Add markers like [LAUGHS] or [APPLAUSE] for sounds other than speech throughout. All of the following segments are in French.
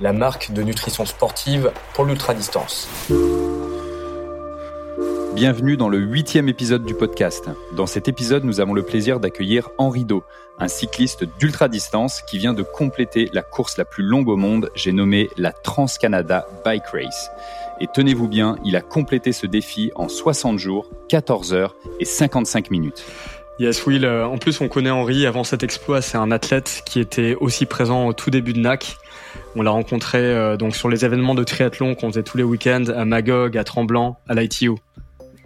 la marque de nutrition sportive pour l'ultra-distance. Bienvenue dans le huitième épisode du podcast. Dans cet épisode, nous avons le plaisir d'accueillir Henri Do, un cycliste d'ultra-distance qui vient de compléter la course la plus longue au monde, j'ai nommé la Trans-Canada Bike Race. Et tenez-vous bien, il a complété ce défi en 60 jours, 14 heures et 55 minutes. Yes, Will. Euh, en plus, on connaît Henri. Avant cet exploit, c'est un athlète qui était aussi présent au tout début de NAC. On l'a rencontré euh, donc sur les événements de triathlon qu'on faisait tous les week-ends à Magog, à Tremblant, à l'ITU.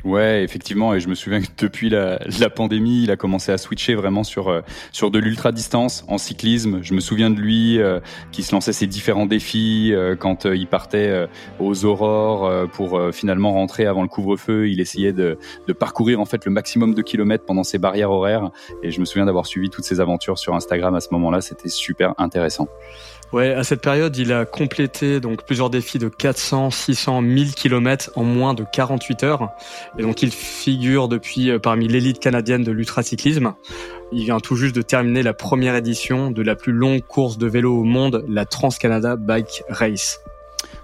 Ouais, effectivement, et je me souviens que depuis la, pandémie, il a commencé à switcher vraiment sur euh, sur de l'ultra distance en cyclisme. Je me souviens de lui euh, qui se lançait ses différents défis quand il partait aux aurores pour finalement rentrer avant le couvre-feu. Il essayait de, de parcourir en fait le maximum de kilomètres pendant ses barrières horaires. Et je me souviens d'avoir suivi toutes ses aventures sur Instagram à ce moment-là. C'était super intéressant. Ouais, à cette période, il a complété donc plusieurs défis de 400, 600, 1000 km en moins de 48 heures. Et donc, il figure depuis euh, parmi l'élite canadienne de l'ultracyclisme. Il vient tout juste de terminer la première édition de la plus longue course de vélo au monde, la Trans-Canada Bike Race.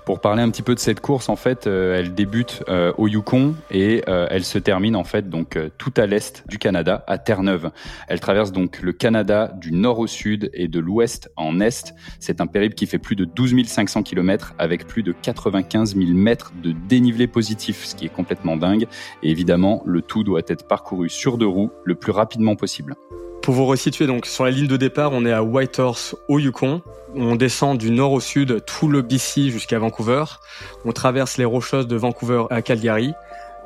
Pour parler un petit peu de cette course, en fait, euh, elle débute euh, au Yukon et euh, elle se termine en fait donc tout à l'est du Canada, à Terre-Neuve. Elle traverse donc le Canada du nord au sud et de l'ouest en est. C'est un périple qui fait plus de 12 500 km avec plus de 95 000 mètres de dénivelé positif, ce qui est complètement dingue. Et évidemment, le tout doit être parcouru sur deux roues le plus rapidement possible. Pour vous resituer, donc sur la ligne de départ, on est à Whitehorse au Yukon. On descend du nord au sud tout le BC jusqu'à Vancouver. On traverse les rocheuses de Vancouver à Calgary.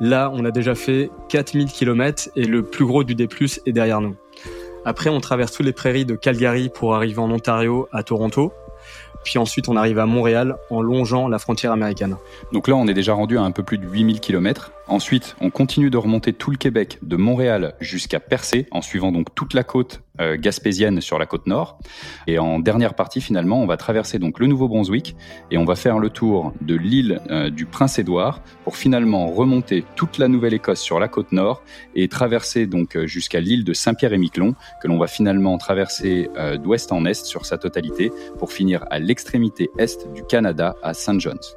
Là, on a déjà fait 4000 km et le plus gros du D+, est derrière nous. Après, on traverse tous les prairies de Calgary pour arriver en Ontario à Toronto. Puis ensuite, on arrive à Montréal en longeant la frontière américaine. Donc là, on est déjà rendu à un peu plus de 8000 km. Ensuite, on continue de remonter tout le Québec, de Montréal jusqu'à Percé, en suivant donc toute la côte euh, gaspésienne sur la côte nord. Et en dernière partie, finalement, on va traverser donc le Nouveau-Brunswick et on va faire le tour de l'île euh, du Prince-Édouard pour finalement remonter toute la Nouvelle-Écosse sur la côte nord et traverser donc euh, jusqu'à l'île de Saint-Pierre-et-Miquelon que l'on va finalement traverser d'ouest en est sur sa totalité pour finir à l'extrémité est du Canada à St. John's.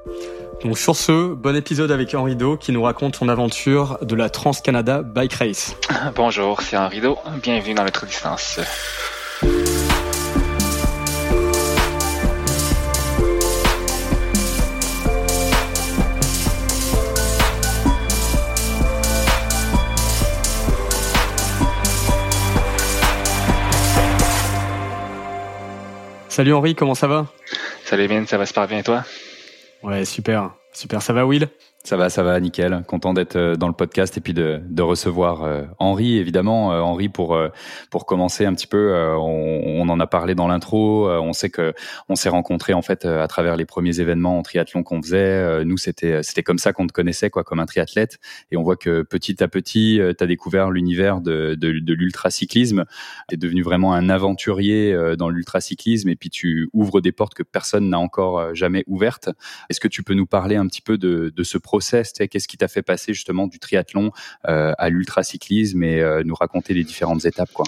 Donc sur ce, bon épisode avec Henri Do qui nous raconte son aventure de la Trans-Canada Bike Race. Bonjour, c'est Henri Do. Bienvenue dans notre distance. Salut Henri, comment ça va? Salut bien, ça va super bien et toi? Ouais, super. Super, ça va Will? Ça va, ça va, nickel. Content d'être euh, dans le podcast et puis de, de recevoir euh, Henri, évidemment. Euh, Henri, pour pour commencer un petit peu, on, en a parlé dans l'intro. on sait que on s'est rencontrés en fait à travers les premiers événements en triathlon qu'on faisait. nous, c'était c'était comme ça qu'on te connaissait, quoi, comme un triathlète. Et on voit que petit à petit, tu as découvert l'univers de, de, de l'ultracyclisme. Tu es devenu vraiment un aventurier dans l'ultracyclisme et puis tu ouvres des portes que personne n'a encore jamais ouvertes. Est-ce que tu peux nous parler un petit peu de, de ce Qu'est-ce qui t'a fait passer justement du triathlon euh, à l'ultracyclisme et euh, nous raconter les différentes étapes quoi?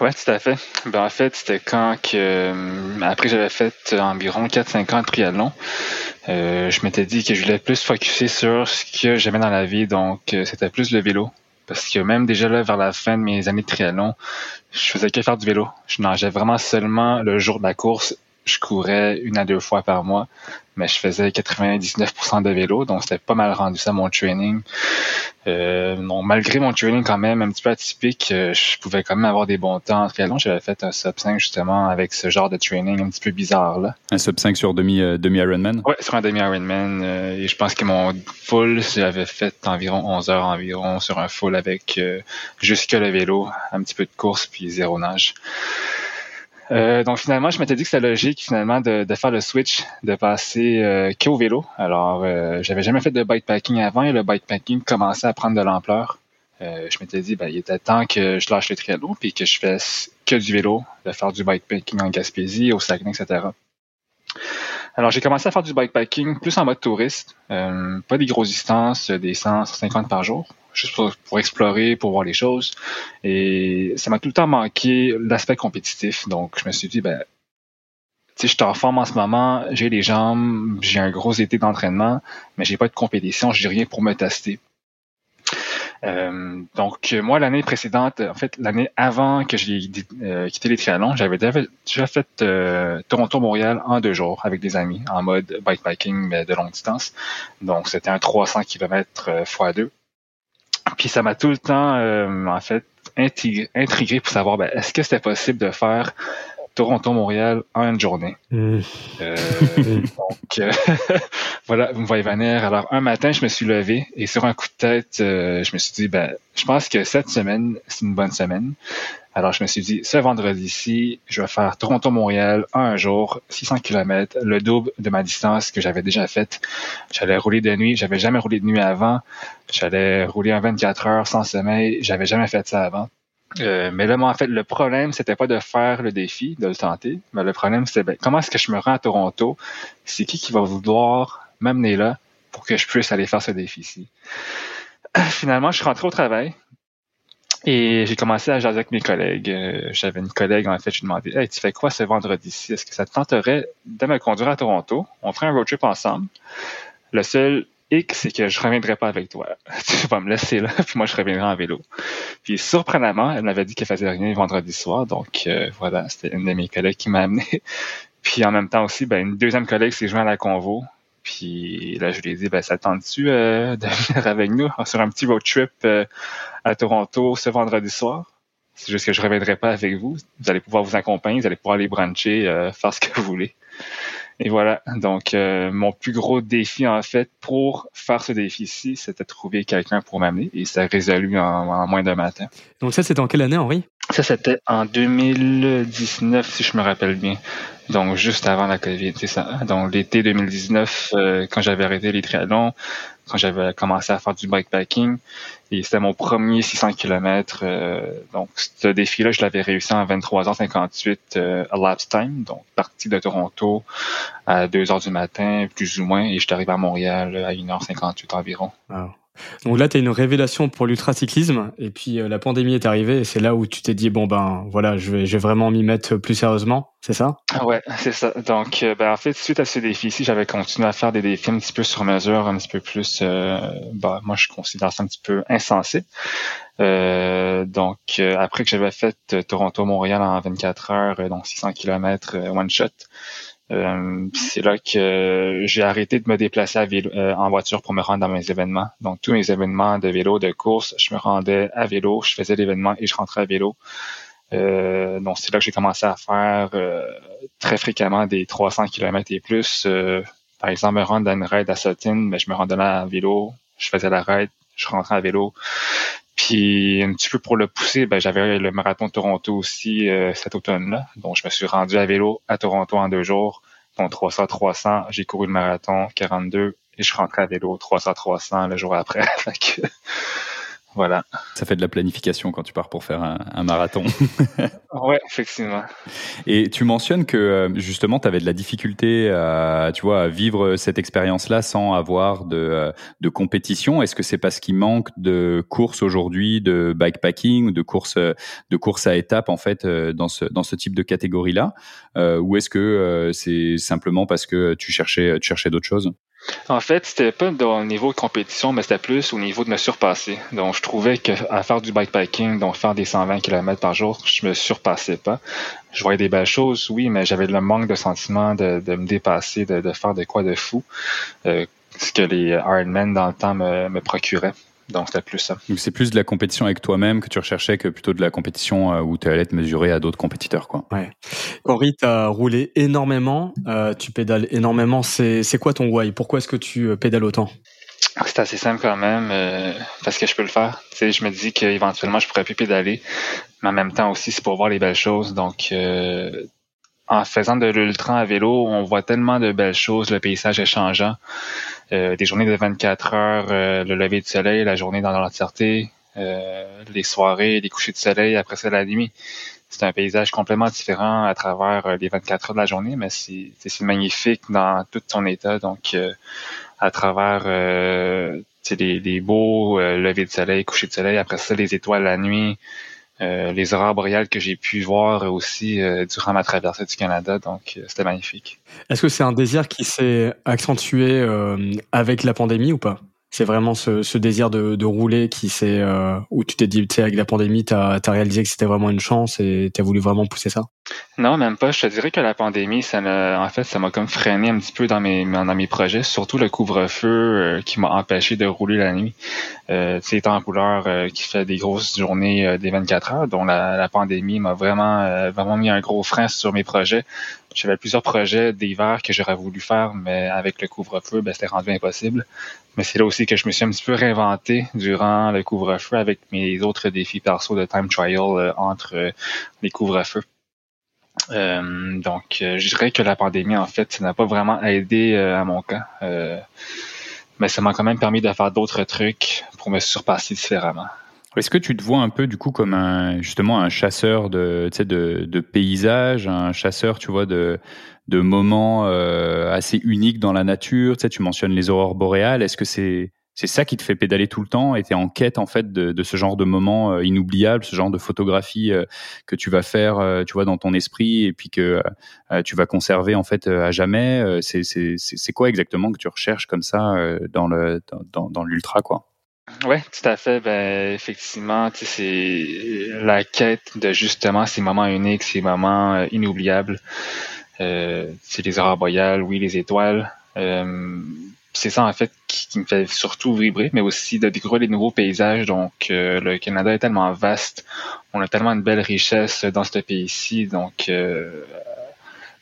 Ouais, tout à fait. Ben, en fait, c'était quand que euh, après j'avais fait environ 4-5 ans de triathlon. je m'étais dit que je voulais plus focuser sur ce que j'aimais dans la vie, donc c'était plus le vélo. Parce que même déjà là, vers la fin de mes années de triathlon, je faisais que faire du vélo. Je nageais vraiment seulement le jour de la course je courais une à deux fois par mois, mais je faisais 99% de vélo, donc c'était pas mal rendu ça mon training. Euh, malgré mon training quand même un petit peu atypique, euh, je pouvais quand même avoir des bons temps en triathlon. J'avais fait un sub 5 justement avec ce genre de training un petit peu bizarre là. Un sub 5 sur demi euh, demi Ironman? Ouais, sur un demi Ironman et je pense que mon full j'avais fait environ 11 heures environ sur un full avec jusque le vélo, un petit peu de course puis zéro nage. Euh, donc finalement, je m'étais dit que c'était logique finalement de, de, faire le switch, de passer euh, qu'au vélo. Alors, euh, j'avais jamais fait de bikepacking avant et le bikepacking commençait à prendre de l'ampleur. Euh, je m'étais dit, ben, il était temps que je lâche le triathlon puis que je fasse que du vélo, de faire du bikepacking en Gaspésie, au Saguenay, etc. Alors, j'ai commencé à faire du bikepacking plus en mode touriste, euh, pas des grosses distances, des 100, 150 par jour, juste pour, explorer, pour voir les choses. Et ça m'a tout le temps manqué l'aspect compétitif. Donc, je me suis dit, ben, tu sais, je suis en forme en ce moment, j'ai les jambes, j'ai un gros été d'entraînement, mais j'ai pas de compétition, j'ai rien pour me tester. Euh, donc, moi, l'année précédente, en fait, l'année avant que j'ai euh, quitté les triathlons, j'avais déjà fait euh, Toronto-Montréal en deux jours avec des amis, en mode bikepacking, mais de longue distance. Donc, c'était un 300 km x 2. Puis, ça m'a tout le temps, en fait, intrigué, pour savoir, ben, est-ce que c'était possible de faire Toronto-Montréal en une journée. Mmh. Euh, [LAUGHS] donc, euh, [LAUGHS] voilà, vous me voyez venir. Alors, un matin, je me suis levé et sur un coup de tête, euh, je me suis dit, ben, je pense que cette semaine, c'est une bonne semaine. Alors, je me suis dit, ce vendredi-ci, je vais faire Toronto-Montréal en un jour, 600 km, le double de ma distance que j'avais déjà faite. J'allais rouler de nuit. J'avais jamais roulé de nuit avant. J'allais rouler en 24 heures sans sommeil. J'avais jamais fait ça avant. Euh, mais là, moi, en fait, le problème, c'était pas de faire le défi, de le tenter, mais le problème, c'était ben, comment est-ce que je me rends à Toronto? C'est qui qui va vouloir m'amener là pour que je puisse aller faire ce défi-ci? Finalement, je suis rentré au travail et j'ai commencé à jaser avec mes collègues. Euh, j'avais une collègue, en fait, je lui demandais Hey, tu fais quoi ce vendredi-ci? Est-ce que ça te tenterait de me conduire à Toronto? On ferait un road trip ensemble. Le seul X, c'est que je reviendrai pas avec toi. [LAUGHS] tu vas me laisser là, puis moi je reviendrai en vélo. Puis surprenamment, elle m'avait dit qu'elle faisait rien vendredi soir, donc euh, voilà, c'était une de mes collègues qui m'a amené. [LAUGHS] puis en même temps aussi, ben, une deuxième collègue s'est joint à la convo. Puis là, je lui ai dit, ben, ça tente-tu euh, de venir avec nous sur un petit road trip euh, à Toronto ce vendredi soir? C'est juste que je reviendrai pas avec vous. Vous allez pouvoir vous accompagner, vous allez pouvoir aller brancher, [LAUGHS] faire ce que vous voulez. Et voilà, donc euh, mon plus gros défi en fait pour faire ce défi-ci, c'était de trouver quelqu'un pour m'amener et ça a résolu en, moins d'un matin. Donc ça, c'était en quelle année, Henri? Ça, c'était en 2019, si je me rappelle bien. Donc juste avant la COVID, c'est ça. Donc l'été 2019, euh, quand j'avais arrêté les triathlons, quand j'avais commencé à faire du bikepacking. Et c'était mon premier 600 km. Euh, donc, ce défi-là, je l'avais réussi en 23h58 euh, à lapse time. Donc, parti de Toronto à 2h du matin, plus ou moins. Et je suis arrivé à Montréal à 1h58 environ. Donc là, tu as une révélation pour l'ultracyclisme, et puis euh, la pandémie est arrivée, et c'est là où tu t'es dit, bon ben voilà, je vais, je vais vraiment m'y mettre plus sérieusement, c'est ça? Ah Ouais, c'est ça. Donc, euh, ben, en fait, suite à ce défi-ci, j'avais continué à faire des défis un petit peu sur mesure, un petit peu plus, euh, ben, moi je considère ça un petit peu insensé. donc, après que j'avais fait Toronto-Montréal en 24 heures, donc 600 km one shot, euh, c'est là que j'ai arrêté de me déplacer à vélo, euh, en voiture pour me rendre dans mes événements. Donc tous mes événements de vélo, de course, je me rendais à vélo, je faisais l'événement et je rentrais à vélo. Euh, donc c'est là que j'ai commencé à faire euh, très fréquemment des 300 km et plus. par exemple, me rendre dans une raid à Sutton, mais je me rendais là à vélo, je faisais la raid, je rentrais à vélo. Puis un petit peu pour le pousser, ben, j'avais le marathon de Toronto aussi euh, cet automne-là. Donc je me suis rendu à vélo à Toronto en deux jours. Donc 300-300, j'ai couru le marathon 42 et je rentrais à vélo 300-300 le jour après. [LAUGHS] Voilà. Ça fait de la planification quand tu pars pour faire un, marathon. [LAUGHS] oui, effectivement. Et tu mentionnes que euh, justement, tu avais de la difficulté à, tu vois, à vivre cette expérience-là sans avoir de, euh, de compétition. Est-ce que c'est parce qu'il manque de courses aujourd'hui, de bikepacking, de courses, de courses à étapes en fait dans ce, dans ce type de catégorie-là, euh, ou est-ce que c'est simplement parce que tu cherchais, tu cherchais d'autres choses? En fait, c'était pas au niveau de compétition, mais c'était plus au niveau de me surpasser. Donc, je trouvais qu'à faire du bikepacking, donc faire des 120 km par jour, je me surpassais pas. Je voyais des belles choses, oui, mais j'avais le manque de sentiment de, me dépasser, de, faire de quoi de fou, euh, ce que les Ironman dans le temps me, me procuraient. Donc, c'était plus ça. Donc, c'est plus de la compétition avec toi-même que tu recherchais que plutôt de la compétition euh, où tu allais te mesurer à d'autres compétiteurs, quoi. Ouais. Henri, tu as roulé énormément, euh, tu pédales énormément. C'est, c'est quoi ton why? Pourquoi est-ce que tu euh, pédales autant? C'est assez simple quand même, parce que je peux le faire. Tu sais, je me dis qu'éventuellement, je pourrais plus pédaler, mais en même temps aussi, c'est pour voir les belles choses. Donc, en faisant de l'ultra à vélo, on voit tellement de belles choses, le paysage est changeant. Euh, des journées de 24 heures, euh, le lever du soleil, la journée dans l'entièreté, euh, les soirées, les couchers de soleil, après ça la nuit. C'est un paysage complètement différent à travers les 24 heures de la journée, mais c'est magnifique dans tout son état. Donc, à travers les, les beaux levées de soleil, couchers de soleil, après ça les étoiles la nuit, euh, les aurores boréales que j'ai pu voir aussi euh, durant ma traversée du Canada. Donc, euh, c'était magnifique. Est-ce que c'est un désir qui s'est accentué avec la pandémie ou pas? C'est vraiment ce, ce, désir de, de rouler qui s'est euh, où tu t'es dit tu sais avec la pandémie tu as, réalisé que c'était vraiment une chance et tu as voulu vraiment pousser ça? Non même pas je te dirais que la pandémie ça m'a en fait ça m'a comme freiné un petit peu dans mes dans mes projets surtout le couvre-feu euh, qui m'a empêché de rouler la nuit euh, sais étant en couleur euh, qui fait des grosses journées des 24 heures dont la, la pandémie m'a vraiment vraiment mis un gros frein sur mes projets j'avais plusieurs projets d'hiver que j'aurais voulu faire, mais avec le couvre-feu, ben, c'était rendu impossible. Mais c'est là aussi que je me suis un petit peu réinventé durant le couvre-feu avec mes autres défis perso de time trial euh, entre euh, les couvre-feux. Euh, donc, je dirais que la pandémie, en fait, ça n'a pas vraiment aidé à mon cas. Mais ça m'a quand même permis de faire d'autres trucs pour me surpasser différemment. Est-ce que tu te vois un peu du coup comme un justement un chasseur de de, de paysages, un chasseur tu vois de de moments euh, assez uniques dans la nature? Tu sais, tu mentionnes les aurores boréales. Est-ce que c'est c'est ça qui te fait pédaler tout le temps et tu es en quête en fait de, ce genre de moments euh, inoubliables, ce genre de photographie euh, que tu vas faire, euh, tu vois, dans ton esprit et puis que tu vas conserver en fait à jamais. c'est quoi exactement que tu recherches comme ça dans l'ultra quoi? Oui, tout à fait. Ben, effectivement, c'est la quête de justement ces moments uniques, ces moments inoubliables. Euh, c'est les aurores boréales, oui, les étoiles. C'est ça en fait qui, me fait surtout vibrer, mais aussi de découvrir les nouveaux paysages. Donc, le Canada est tellement vaste, on a tellement de belles richesses dans ce pays-ci. Donc,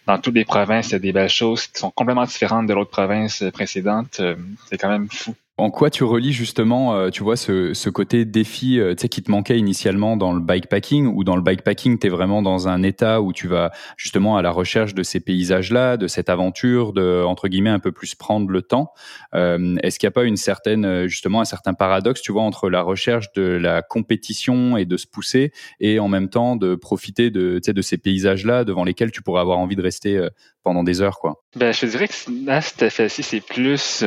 dans toutes les provinces, il y a des belles choses qui sont complètement différentes de l'autre province précédente. c'est quand même fou. En quoi tu relis justement, euh, tu vois, ce, côté défi, euh, tu sais, qui te manquait initialement dans le bikepacking, ou dans le bikepacking, tu es vraiment dans un état où tu vas justement à la recherche de ces paysages-là, de cette aventure, de entre guillemets un peu plus prendre le temps? Euh, Est-ce qu'il n'y a pas une certaine, justement, un certain paradoxe, tu vois, entre la recherche de la compétition et de se pousser, et en même temps de profiter de, tu de ces paysages-là devant lesquels tu pourrais avoir envie de rester pendant des heures, quoi? Ben, je dirais que là, c'est plus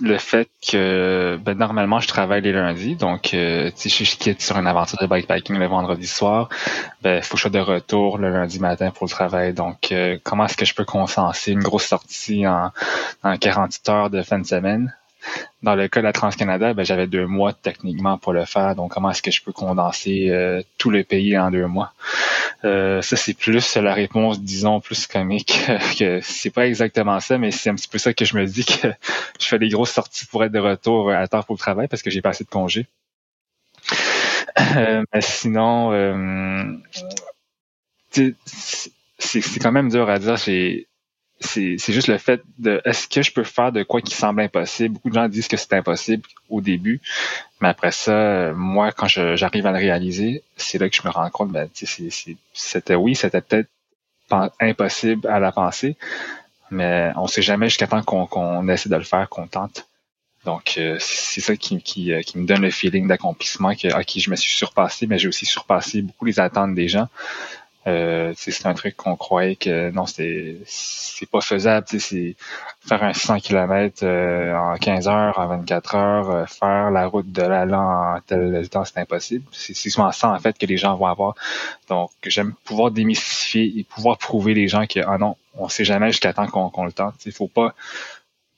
le fait que ben, normalement je travaille les lundis, donc euh, si je quitte sur une aventure de bikepacking le vendredi soir, ben faut que je sois de retour le lundi matin pour le travail. Donc euh, comment est-ce que je peux consenser une grosse sortie en, en 48 heures de fin de semaine? Dans le cas de la Trans-Canada, ben, j'avais deux mois techniquement pour le faire. Donc, comment est-ce que je peux condenser euh, tout le pays en deux mois? Euh, ça, c'est plus la réponse, disons, plus comique. [LAUGHS] que c'est pas exactement ça, mais c'est un petit peu ça que je me dis que [LAUGHS] je fais des grosses sorties pour être de retour à temps pour le travail parce que j'ai pas assez de congés. Euh, mais sinon, c'est quand même dur à dire. C'est juste le fait de est-ce que je peux faire de quoi qui semble impossible? Beaucoup de gens disent que c'est impossible au début, mais après ça, moi, quand j'arrive à le réaliser, c'est là que je me rends compte, ben, c'était oui, c'était peut-être impossible à la pensée, mais on sait jamais jusqu'à temps qu'on essaie de le faire, qu'on tente. Donc, euh, c'est ça qui, qui, euh, qui, me donne le feeling d'accomplissement que, OK, je me suis surpassé, mais j'ai aussi surpassé beaucoup les attentes des gens. Euh, c'est un truc qu'on croyait que non, c'est c'est pas faisable. C'est faire un 100 km euh, en 15 heures, en 24 heures, euh, faire la route de la en tel temps, c'est impossible. C'est souvent ça en fait que les gens vont avoir. Donc j'aime pouvoir démystifier et pouvoir prouver les gens que ah non, on sait jamais jusqu'à temps qu'on le tente. Il faut pas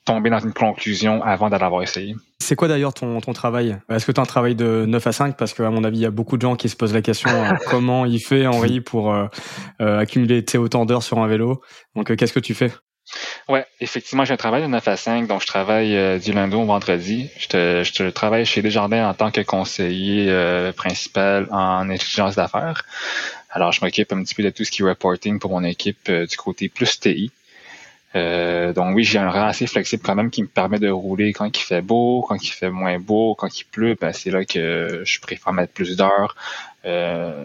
tomber dans une conclusion avant d'avoir essayé. C'est quoi d'ailleurs ton, ton travail? Est-ce que tu as un travail de 9 à 5 Parce qu'à mon avis, il y a beaucoup de gens qui se posent la question euh, [LAUGHS] comment il fait Henri pour euh, euh, accumuler autant d'heures sur un vélo? Donc qu'est-ce que tu fais? Ouais, effectivement, j'ai un travail de 9 à 5, donc je travaille du lundi au vendredi. Je, te, je travaille chez Desjardins en tant que conseiller principal en intelligence d'affaires. Alors, je m'occupe un petit peu de tout ce qui est reporting pour mon équipe du côté plus TI. Euh, donc oui, j'ai un rang assez flexible quand même qui me permet de rouler quand il fait beau, quand il fait moins beau, quand il pleut, ben c'est là que je préfère mettre plus d'heures. Euh,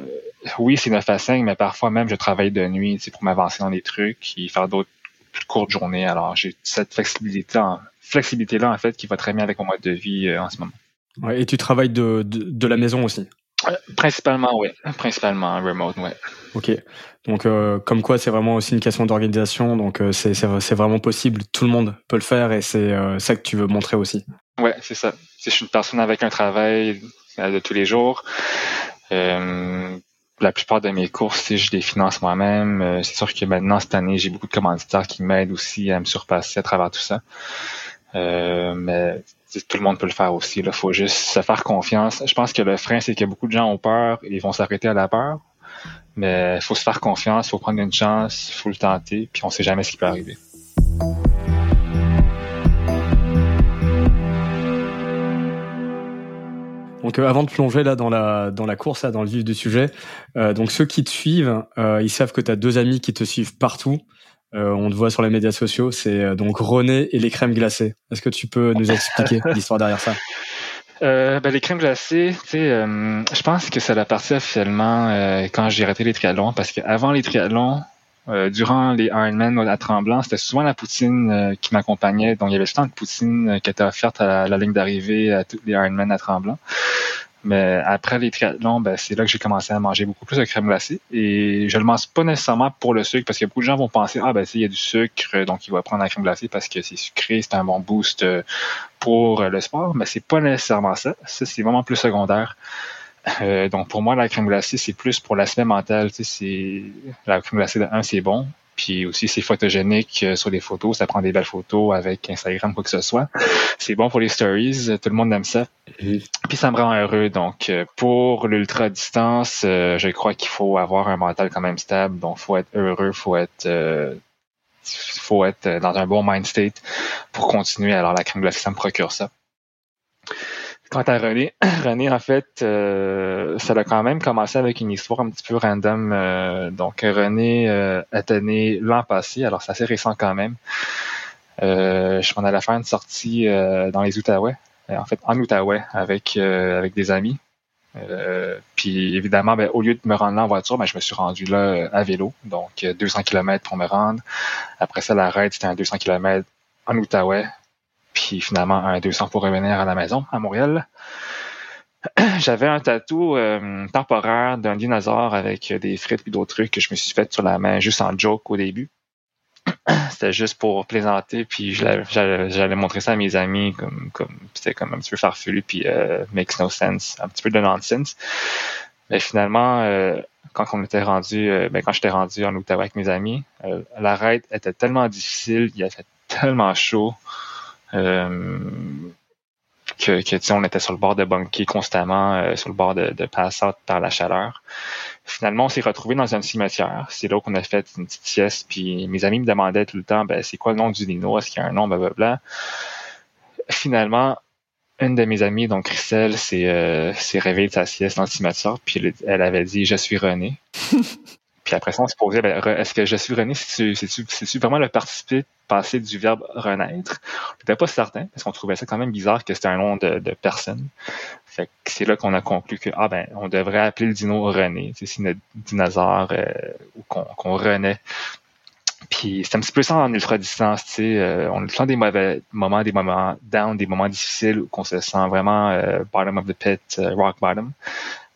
oui, c'est 9 à 5, mais parfois même je travaille de nuit pour m'avancer dans des trucs et faire d'autres plus courtes journées. Alors j'ai cette flexibilité flexibilité là en fait qui va très bien avec mon mode de vie euh, en ce moment. Ouais, et tu travailles de, de, de la maison aussi? Principalement, oui. Principalement remote, oui. Ok. Donc, euh, comme quoi, c'est vraiment aussi une question d'organisation. Donc, euh, c'est, c'est, vraiment possible. Tout le monde peut le faire et c'est euh, ça que tu veux montrer aussi. Ouais, c'est ça. Si je suis une personne avec un travail de tous les jours, la plupart de mes courses, je les finance moi-même. c'est sûr que maintenant, cette année, j'ai beaucoup de commanditaires qui m'aident aussi à me surpasser à travers tout ça. mais tout le monde peut le faire aussi. Il faut juste se faire confiance. Je pense que le frein, c'est que beaucoup de gens ont peur et ils vont s'arrêter à la peur. Mais il faut se faire confiance, il faut prendre une chance, il faut le tenter, puis on sait jamais ce qui peut arriver. Donc euh, avant de plonger là dans la dans la course là dans le vif du sujet, euh, donc ceux qui te suivent, euh, ils savent que tu as deux amis qui te suivent partout. On te voit sur les médias sociaux, c'est donc René et les crèmes glacées. Est-ce que tu peux nous expliquer [LAUGHS] l'histoire derrière ça? Euh, ben, les crèmes glacées, tu sais, euh, je pense que ça a parti officiellement euh, quand j'ai arrêté les triathlons, parce qu'avant les triathlons, durant les Ironman à Tremblant, c'était souvent la poutine qui m'accompagnait. Donc, il y avait souvent de poutine qui était offerte à la, ligne d'arrivée à tous les Ironman à Tremblant. Mais après les triathlons, ben, c'est là que j'ai commencé à manger beaucoup plus de crème glacée. Et je le mange pas nécessairement pour le sucre, parce que beaucoup de gens vont penser, ah ben il y a du sucre, donc il va prendre la crème glacée parce que c'est sucré, c'est un bon boost euh, pour le sport. Mais c'est pas nécessairement ça. Ça, c'est vraiment plus secondaire. Euh, donc pour moi, la crème glacée, c'est plus pour l'aspect mental. Tu sais, la crème glacée de un, c'est bon. Puis aussi, c'est photogénique euh, sur les photos. Ça prend des belles photos avec Instagram, quoi que ce soit. C'est bon pour les stories. Tout le monde aime ça. Puis ça me rend heureux. Donc, euh, pour l'ultra distance, euh, je crois qu'il faut avoir un mental quand même stable. Donc, faut être heureux, faut être faut être dans un bon mind state pour continuer. Alors, la crème glacée, ça me procure ça. Quant à René, [CLEARS THROAT] René, en fait, euh, ça a quand même commencé avec une histoire un petit peu random. Euh, donc, René euh, est né l'an passé, alors c'est assez récent quand même. je m'en allais faire une sortie dans les Outaouais, en fait en Outaouais, avec avec des amis. puis évidemment, ben, au lieu de me rendre là en voiture, ben, je me suis rendu là à vélo, donc 200 km pour me rendre. Après ça, l'arrêt, c'était un 200 km en Outaouais, puis finalement un 200 pour revenir à la maison, à Montréal. [CLEARS THROAT] J'avais un tatou euh, temporaire d'un dinosaure avec des frites et d'autres trucs que je me suis fait sur la main juste en joke au début. [CLEARS THROAT] C'était juste pour plaisanter, puis j'allais montrer ça à mes amis, comme, c'était comme un petit peu farfelu, puis euh, makes no sense, un petit peu de nonsense. Mais finalement, euh, quand on était rendu, euh, ben, quand j'étais rendu en Ottawa avec mes amis, l'arrêt était tellement difficile, il a fait tellement chaud. Euh, que, que on était sur le bord de bunker constamment, euh, sur le bord de, de pass out par la chaleur. Finalement, on s'est retrouvé dans un cimetière. C'est là qu'on a fait une petite sieste. Puis mes amis me demandaient tout le temps, ben, c'est quoi le nom du dino? Est-ce qu'il y a un nom? Blablabla. Finalement, une de mes amies, donc Christelle, s'est euh, réveillée de sa sieste dans le cimetière. Puis elle avait dit, je suis René. Puis après ça, on se posait, ben, est-ce que je suis René, c'est-tu vraiment le participé passé du verbe renaître? On n'était pas certain, parce qu'on trouvait ça quand même bizarre que c'était un nom de, personne. Fait que c'est là qu'on a conclu que, ah ben, on devrait appeler le dino René, c'est notre dinosaure euh, qu'on renaît. Puis c'est un petit peu ça en ultra-distance, tu sais, euh, on a tout des mauvais moments, des moments down, des moments difficiles où on se sent vraiment euh, bottom of the pit, rock bottom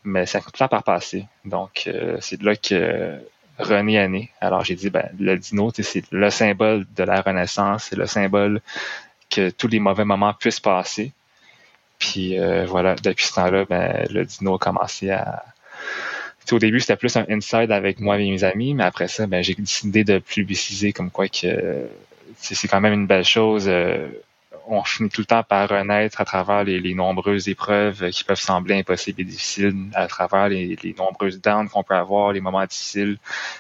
mais ça tout le par passer. Donc, euh, c'est de là que René est né. Alors, j'ai dit, ben, le dino, c'est le symbole de la Renaissance, c'est le symbole que tous les mauvais moments puissent passer. Puis euh, voilà, depuis ce temps-là, ben, le dino a commencé à. au début, c'était plus un inside avec moi et mes amis, mais après ça, ben, j'ai décidé de publiciser comme quoi que c'est quand même une belle chose. Euh, on finit tout le temps par renaître à travers les, nombreuses épreuves qui peuvent sembler impossibles et difficiles, à travers les, nombreuses downs qu'on peut avoir, les moments difficiles.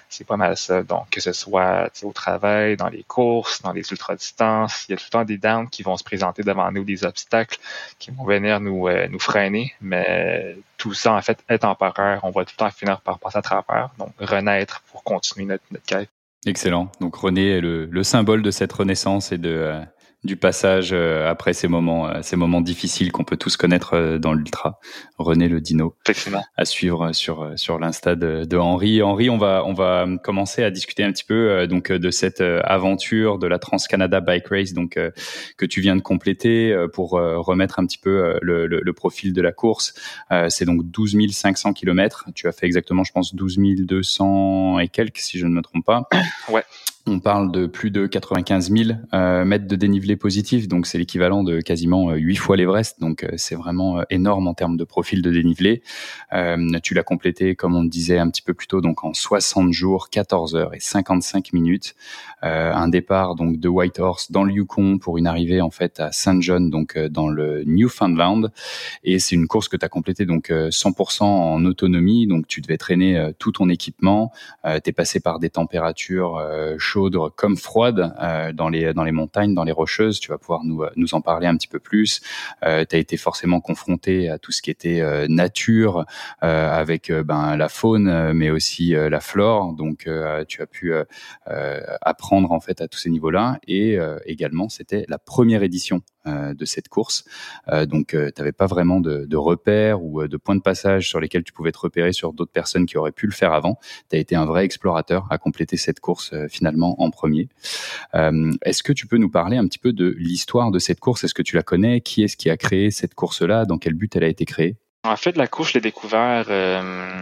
C'est pas mal ça. Donc, que ce soit au travail, dans les courses, dans les ultra-distances, il y a tout le temps des downs qui vont se présenter devant nous, des obstacles qui vont venir nous, euh, nous freiner. Mais tout ça, en fait, est temporaire. On va tout le temps finir par passer à travers. Donc, renaître pour continuer notre, notre quête. Excellent. Donc René est le, le symbole de cette renaissance et de, du passage euh, après ces moments, euh, ces moments difficiles qu'on peut tous connaître euh, dans l'ultra. René le dino. À suivre sur sur l'insta de, de, Henri. Henri, on va on va commencer à discuter un petit peu donc de cette aventure de la Trans Canada Bike Race donc que tu viens de compléter pour remettre un petit peu le, le, le profil de la course. C'est donc 12 500 km. Tu as fait exactement, je pense, 12 200 et quelques si je ne me trompe pas. Ouais. On parle de plus de 95 000 euh, mètres de dénivelé positif, donc c'est l'équivalent de quasiment euh, huit fois l'Everest, donc euh, c'est vraiment énorme en termes de profil de dénivelé. tu l'as complété, comme on le disait un petit peu plus tôt, donc en 60 jours, 14 heures et 55 minutes. Un départ donc de Whitehorse dans le Yukon pour une arrivée en fait à Saint John, donc dans le Newfoundland. Et c'est une course que tu as complétée donc 100% en autonomie, donc tu devais traîner tout ton équipement. tu es passé par des températures chaudes comme froide euh, dans les dans les montagnes, dans les rocheuses. Tu vas pouvoir nous euh, nous en parler un petit peu plus. Euh, tu as été forcément confronté à tout ce qui était nature avec ben la faune, mais aussi la flore. Donc tu as pu apprendre en fait à tous ces niveaux-là. Et également, c'était la première édition euh, de cette course. Euh, donc, euh, tu n'avais pas vraiment de, repères ou de points de passage sur lesquels tu pouvais te repérer sur d'autres personnes qui auraient pu le faire avant. Tu as été un vrai explorateur à compléter cette course finalement en premier. Est-ce que tu peux nous parler un petit peu de l'histoire de cette course? Est-ce que tu la connais? Qui est-ce qui a créé cette course-là? Dans quel but elle a été créée? En fait, la course, je l'ai découvert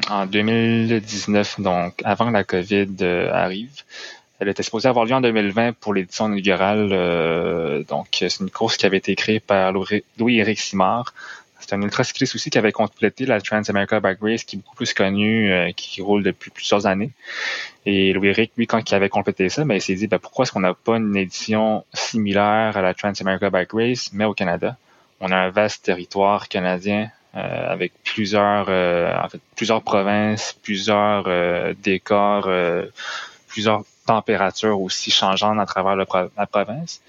en 2019, donc avant la COVID arrive. Elle était supposée avoir lieu en 2020 pour l'édition inaugurale. Euh, donc, c'est une course qui avait été créée par Louis-Éric Simard. C'est un ultra-cycliste aussi qui avait complété la Trans-America Bike Race, qui est beaucoup plus connue, euh, qui roule depuis plusieurs années. Et Louis-Éric, lui, quand il avait complété ça, ben, il s'est dit, ben, pourquoi est-ce qu'on n'a pas une édition similaire à la Trans-America Bike Race, mais au Canada? On a un vaste territoire canadien euh, avec plusieurs, en fait, plusieurs provinces, plusieurs décors, plusieurs température aussi changeante à travers la province.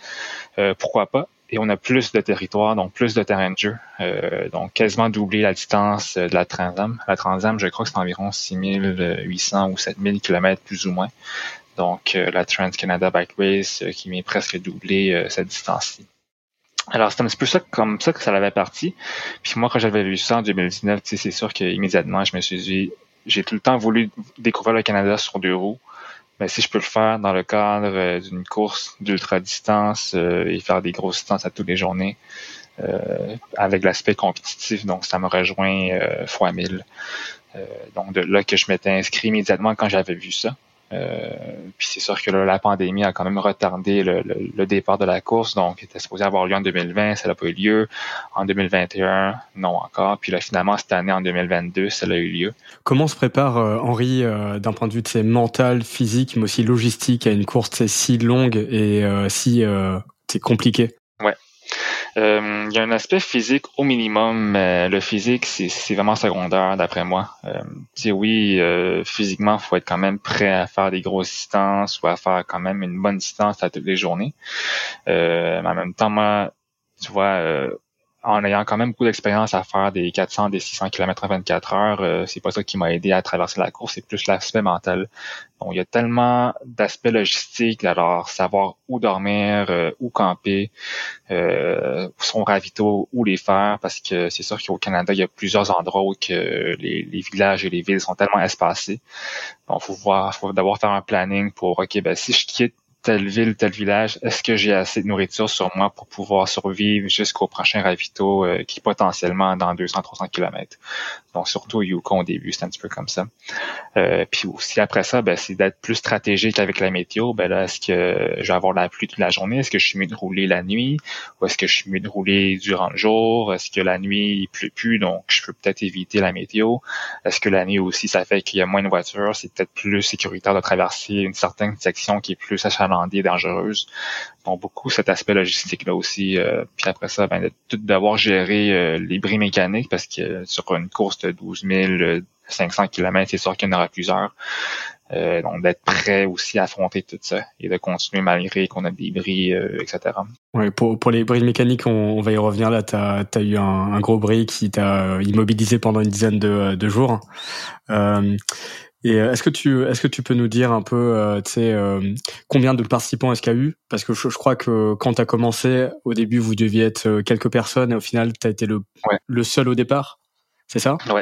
Euh, pourquoi pas? Et on a plus de territoire, donc plus de terrain de jeu. Euh, donc quasiment doubler la distance de la Transam. La Transam, je crois que c'est environ 6800 ou 7000 km plus ou moins. Donc euh, la Trans-Canada Bike Race qui m'est presque doublé cette distance-ci. Alors, c'est un petit peu ça comme ça que ça l'avait parti. Puis moi, quand j'avais vu ça en 2019, c'est sûr qu'immédiatement, je me suis dit, j'ai tout le temps voulu découvrir le Canada sur deux roues mais si je peux le faire dans le cadre euh, d'une course d'ultra-distance euh, et faire des grosses distances à toutes les journées, euh, avec l'aspect compétitif, donc ça me rejoint fois 1000. donc de là que je m'étais inscrit immédiatement quand j'avais vu ça. Euh, puis c'est sûr que la pandémie a quand même retardé le, le, départ de la course, donc il était supposé avoir lieu en 2020, ça n'a pas eu lieu. En 2021, non encore. Puis là, finalement, cette année, en 2022, ça a eu lieu. Comment se prépare euh, Henri euh, d'un point de vue de ses mental, physique, mais aussi logistique à une course si longue et si c'est compliqué? Ouais. Euh, il y a un aspect physique au minimum, mais le physique, c'est vraiment secondaire d'après moi. Euh, oui, euh, physiquement, faut être quand même prêt à faire des grosses distances ou à faire quand même une bonne distance à toutes les journées. Euh, mais en même temps, moi, tu vois, en ayant quand même beaucoup d'expérience à faire des 400, des 600 km en 24 heures, euh, c'est pas ça qui m'a aidé à traverser la course, c'est plus l'aspect mental. Donc, il y a tellement d'aspects logistiques, alors savoir où dormir, euh, où camper, euh, son ravito, où les faire, parce que c'est sûr qu'au Canada, il y a plusieurs endroits où que les, villages et les villes sont tellement espacés. Donc, faut voir, faut d'abord faire un planning pour, OK, ben, si je quitte telle ville, tel village, est-ce que j'ai assez de nourriture sur moi pour pouvoir survivre jusqu'au prochain ravito euh, qui potentiellement dans 200-300 km. Donc surtout Yukon au début, c'est un petit peu comme ça. Euh, puis aussi après ça, ben, c'est d'être plus stratégique avec la météo. Ben là, est-ce que je vais avoir la pluie toute la journée? Est-ce que je suis mieux de rouler la nuit? Ou est-ce que je suis mieux de rouler durant le jour? Est-ce que la nuit il pleut plus, donc je peux peut-être éviter la météo? Est-ce que la nuit aussi, ça fait qu'il y a moins de voitures? C'est peut-être plus sécuritaire de traverser une certaine section qui est plus achalandée dangereuse. Donc beaucoup cet aspect logistique là aussi. Euh, puis après ça, ben, de tout d'avoir géré euh, les bris mécaniques parce que sur une course de 12 500 km, c'est sûr qu'il y en aura plusieurs. Euh, donc d'être prêt aussi à affronter tout ça et de continuer malgré qu'on a des bris, etc. Ouais, pour, les bris mécaniques, on, va y revenir là. Tu as, eu un, gros bris qui t'a immobilisé pendant une dizaine de jours. Et est-ce que tu est-ce que tu peux nous dire un peu, tu sais, combien de participants est-ce qu'il y a eu? Parce que je, crois que quand tu as commencé, au début, vous deviez être quelques personnes et au final, tu as été le, le seul au départ. C'est ça? Oui,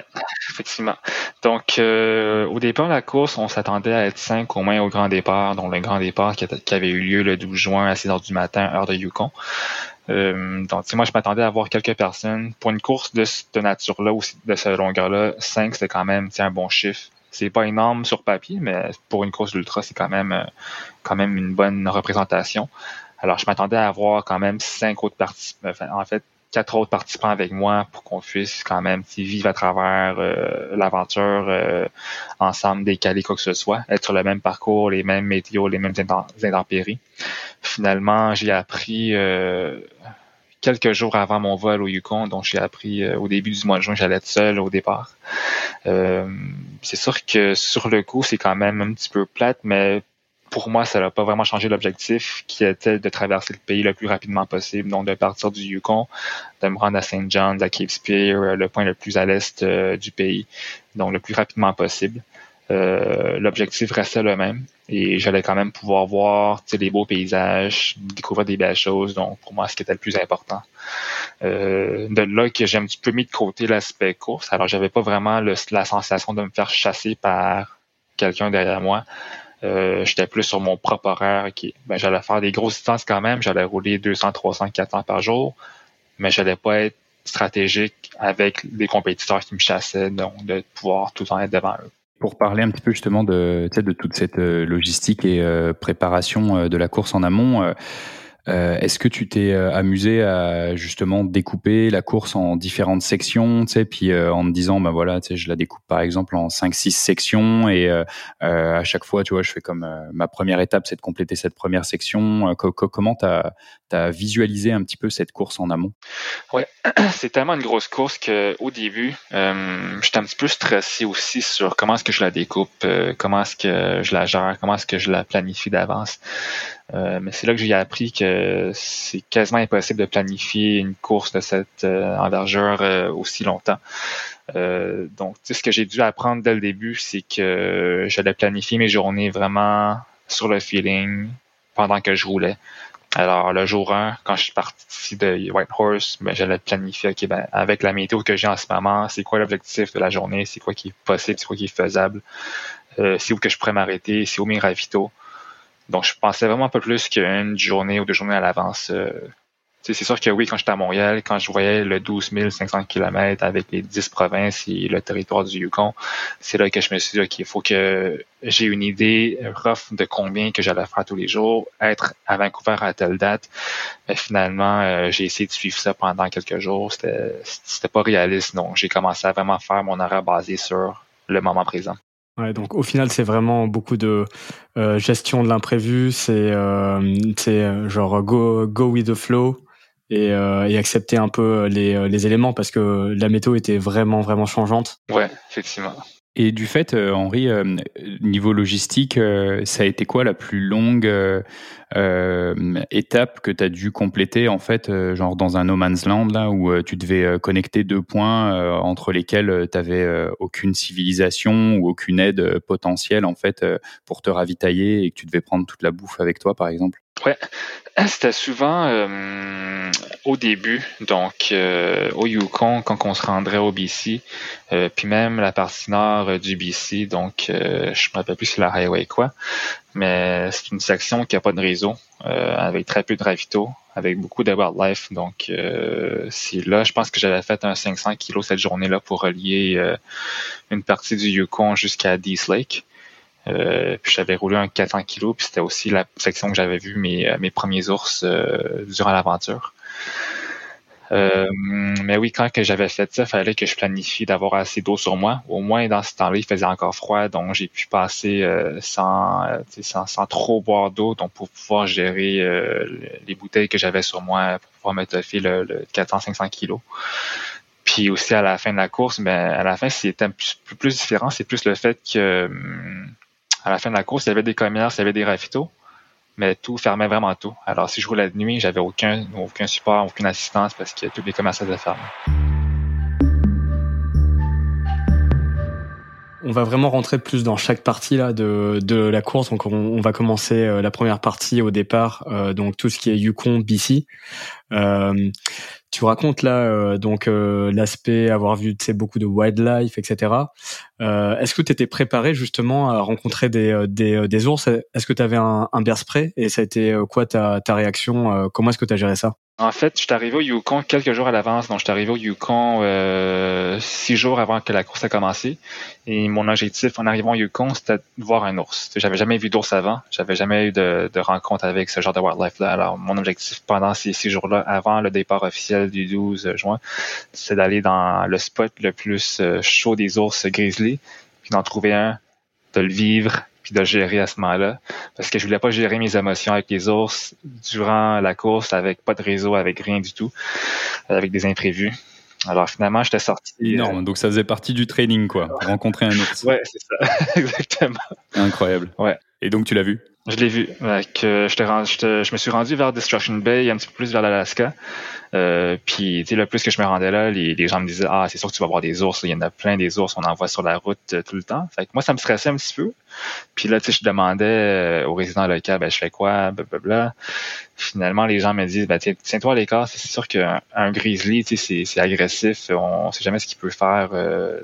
effectivement. Donc, euh, au départ de la course, on s'attendait à être cinq au moins au grand départ, dont le grand départ qui, avait eu lieu le 12 juin à 6 heures du matin, heure de Yukon. Euh, donc, moi, je m'attendais à voir quelques personnes. Pour une course de cette nature-là ou de cette longueur-là, 5, c'est quand même un bon chiffre. C'est pas énorme sur papier, mais pour une course d'ultra, c'est quand même euh, quand même une bonne représentation. Alors, je m'attendais à avoir quand même cinq autres participants. Enfin, en fait, quatre autres participants avec moi pour qu'on puisse quand même vivre à travers euh, l'aventure euh, ensemble, décaler quoi que ce soit, être sur le même parcours, les mêmes météos, les mêmes intempéries. Finalement, j'ai appris euh, quelques jours avant mon vol au Yukon, donc j'ai appris au début du mois de juin, j'allais être seul au départ. c'est sûr que sur le coup, c'est quand même un petit peu plate, mais pour moi, ça n'a pas vraiment changé l'objectif qui était de traverser le pays le plus rapidement possible, donc de partir du Yukon, de me rendre à St. John's, à Cape Spear, euh, le point le plus à l'est euh, du pays, donc le plus rapidement possible. Euh, l'objectif restait le même et j'allais quand même pouvoir voir les beaux paysages, découvrir des belles choses, donc pour moi, ce qui était le plus important. de là que j'ai un petit peu mis de côté l'aspect course, alors j'avais pas vraiment la sensation de me faire chasser par quelqu'un derrière moi. Euh, j'étais plus sur mon propre horaire. qui Ben, j'allais faire des grosses distances quand même. J'allais rouler 200, 300, 400 par jour. Mais j'allais pas être stratégique avec des compétiteurs qui me chassaient, donc de pouvoir tout le temps être devant eux. Pour parler un petit peu justement de, de toute cette euh, logistique et euh, préparation de la course en amont, euh, est-ce que tu t'es euh, amusé à justement découper la course en différentes sections, tu sais, puis euh, en me disant, bah voilà, tu sais, je la découpe par exemple en 5-6 sections et à chaque fois, tu vois, je fais comme ma première étape, c'est de compléter cette première section. comment tu as, visualisé un petit peu cette course en amont? Ouais, [CLEARS THROAT] c'est tellement une grosse course que au début, j'étais un petit peu stressé aussi sur comment est-ce que je la découpe, comment est-ce que je la gère, comment est-ce que je la planifie d'avance. Mais c'est là que j'ai appris que c'est quasiment impossible de planifier une course de cette euh, envergure euh, aussi longtemps. donc, ce que j'ai dû apprendre dès le début, c'est que j'allais planifier mes journées vraiment sur le feeling pendant que je roulais. Alors, le jour 1, quand je suis parti de Whitehorse, ben, j'allais planifier, ben, avec la météo que j'ai en ce moment, c'est quoi l'objectif de la journée, c'est quoi qui est possible, c'est quoi qui est faisable, c'est où que je pourrais m'arrêter, c'est où mes ravitaux? Donc, je pensais vraiment un peu plus qu'une journée ou deux journées à l'avance. Euh, c'est sûr que oui, quand j'étais à Montréal, quand je voyais le 12 500 km avec les 10 provinces et le territoire du Yukon, c'est là que je me suis dit, OK, il faut que j'ai une idée rough de combien que j'allais faire tous les jours, être à Vancouver à telle date. Mais finalement, euh, j'ai essayé de suivre ça pendant quelques jours. C'était, pas réaliste, donc j'ai commencé à vraiment faire mon horaire basé sur le moment présent. Ouais, donc au final, c'est vraiment beaucoup de euh, gestion de l'imprévu. C'est euh, euh, genre go, go with the flow et, euh, et accepter un peu les, les éléments parce que la météo était vraiment, vraiment changeante. Ouais, effectivement. Et du fait, euh, Henri, euh, niveau logistique, euh, ça a été quoi la plus longue étape que tu as dû compléter, en fait, genre dans un no man's land, là, où tu devais connecter deux points entre lesquels tu n'avais aucune civilisation ou aucune aide potentielle, en fait, pour te ravitailler et que tu devais prendre toute la bouffe avec toi, par exemple? Ouais, c'était souvent euh, au début, donc euh, au Yukon, quand on se rendrait au BC, euh, puis même la partie nord du BC, donc je me rappelle plus si la highway quoi, mais c'est une section qui a pas de réseau, avec très peu de ravitaux, avec beaucoup de wildlife, donc c'est là, je pense que j'avais fait un 500 kilos cette journée-là pour relier une partie du Yukon jusqu'à Dease Lake. Euh, puis j'avais roulé un 400 kg, puis c'était aussi la section que j'avais vu mes, euh, mes premiers ours euh, durant l'aventure. mais oui, quand que j'avais fait ça, il fallait que je planifie d'avoir assez d'eau sur moi. Au moins, dans ce temps-là, il faisait encore froid, donc j'ai pu passer sans, sans, sans, trop boire d'eau, donc pour pouvoir gérer les bouteilles que j'avais sur moi, pour pouvoir me toffer le, le 400-500 kilos. Puis aussi à la fin de la course, ben à la fin, c'était plus, plus différent. C'est plus le fait que à la fin de la course, il y avait des commerces, il y avait des ravitaux, mais tout fermait vraiment tout. Alors, si je roulais de nuit, j'avais aucun, aucun support, aucune assistance parce que tous les commerces étaient fermés. on va vraiment rentrer plus dans chaque partie là de, de la course. Donc on, va commencer euh, la première partie au départ, euh, donc tout ce qui est Yukon BC. Euh, tu racontes là donc l'aspect avoir vu beaucoup de wildlife, etc. Est-ce que tu étais préparé justement à rencontrer des, des, des ours? Est-ce que tu avais un, un bear spray et ça a été quoi ta, ta réaction Comment est-ce que tu as géré ça? En fait, je suis arrivé au Yukon quelques jours à l'avance. Donc, je suis arrivé au Yukon euh, six jours avant que la course ait commencé. Et mon objectif en arrivant au Yukon, c'était de voir un ours. J'avais jamais vu d'ours avant. J'avais jamais eu de, de, rencontre avec ce genre de wildlife-là. Alors, mon objectif pendant ces six jours-là, avant le départ officiel du 12 juin, c'est d'aller dans le spot le plus euh, chaud des ours grizzly, puis d'en trouver un, de le vivre, puis de gérer à ce moment-là. Parce que je voulais pas gérer mes émotions avec les ours durant la course, avec pas de réseau, avec rien du tout, avec des imprévus. Alors finalement, j'étais sorti. Énorme. Donc ça faisait partie du training, quoi. Rencontrer un ours. Ouais, c'est ça. [LAUGHS] Exactement. Incroyable. Ouais. Et donc tu l'as vu? Je l'ai vu. Avec, euh, je, me suis rendu vers Destruction Bay, un petit peu plus vers l'Alaska. Euh, puis, le plus que je me rendais là, les, les gens me disaient, ah, c'est sûr que tu vas voir des ours. Il y en a plein des ours, on en voit sur la route euh, tout le temps. Fait que moi, ça me stressait un petit peu. Puis là, tu sais, je demandais euh, aux résidents locaux, ben, je fais quoi, blablabla. Finalement, les gens me disent, ben, tiens-toi à l'écart. C'est sûr qu'un un grizzly, tu sais, c'est agressif. On, sait jamais ce qu'il peut faire.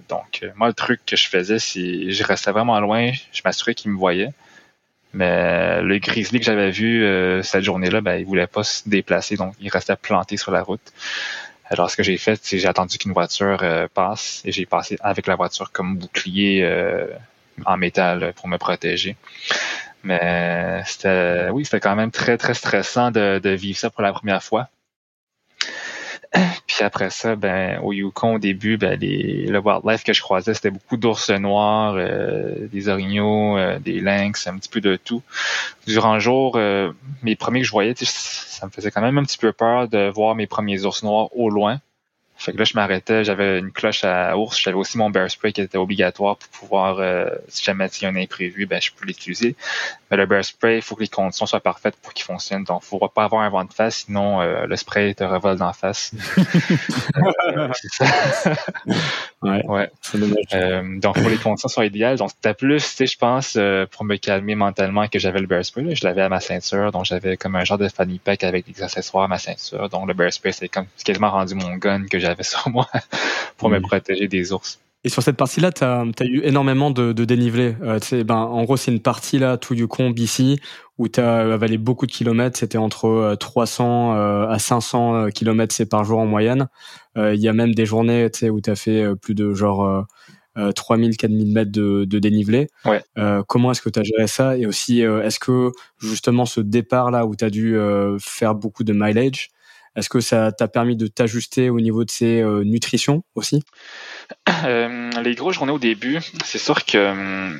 donc, moi, le truc que je faisais, c'est, je restais vraiment loin. Je m'assurais qu'il me voyait. Mais le grizzly que j'avais vu euh, cette journée-là, ben, il voulait pas se déplacer, donc il restait planté sur la route. Alors ce que j'ai fait, c'est j'ai attendu qu'une voiture euh, passe et j'ai passé avec la voiture comme bouclier euh, en métal pour me protéger. Mais c'était oui, c'était quand même très, très stressant de, de vivre ça pour la première fois. [CLEARS THROAT] Puis après ça, ben au Yukon au début, ben les, le wildlife que je croisais, c'était beaucoup d'ours noirs, euh, des orignaux, euh, des lynx, un petit peu de tout. Durant le jour, euh, mes premiers que je voyais, ça me faisait quand même un petit peu peur de voir mes premiers ours noirs au loin. Fait que là, je m'arrêtais, j'avais une cloche à ours, j'avais aussi mon bear spray qui était obligatoire pour pouvoir, euh, si jamais il y a un imprévu, ben, je peux l'utiliser. Mais le bear spray, il faut que les conditions soient parfaites pour qu'il fonctionne. Donc, il ne faut pas avoir un vent de face, sinon euh, le spray te revole d'en face. [LAUGHS] ouais. ouais. Euh, donc, pour les conditions soient idéales. Donc, c'était plus, tu sais, je pense, euh, pour me calmer mentalement que j'avais le bear spray. Je l'avais à ma ceinture, donc j'avais comme un genre de fanny pack avec des accessoires à ma ceinture. Donc, le bear spray, c'est comme quasiment rendu mon gun que j'avais j'avais sur moi [LAUGHS] pour me protéger des ours. Et sur cette partie-là, tu as, eu énormément de, de dénivelé. Euh, ben, en gros, c'est une partie là, tout Yukon, BC, où tu as avalé beaucoup de kilomètres. C'était entre 300 euh, euh, à 500 kilomètres c'est par jour en moyenne. Il y a même des journées où tu as fait plus de genre 3000, 4000 mètres de, de dénivelé. Ouais. comment est-ce que tu as géré ça? Et aussi, est-ce que justement ce départ-là où tu as dû faire beaucoup de mileage, est-ce que ça t'a permis de t'ajuster au niveau de ses euh, nutritions aussi? Euh, Les grosses journées au début, c'est sûr que euh,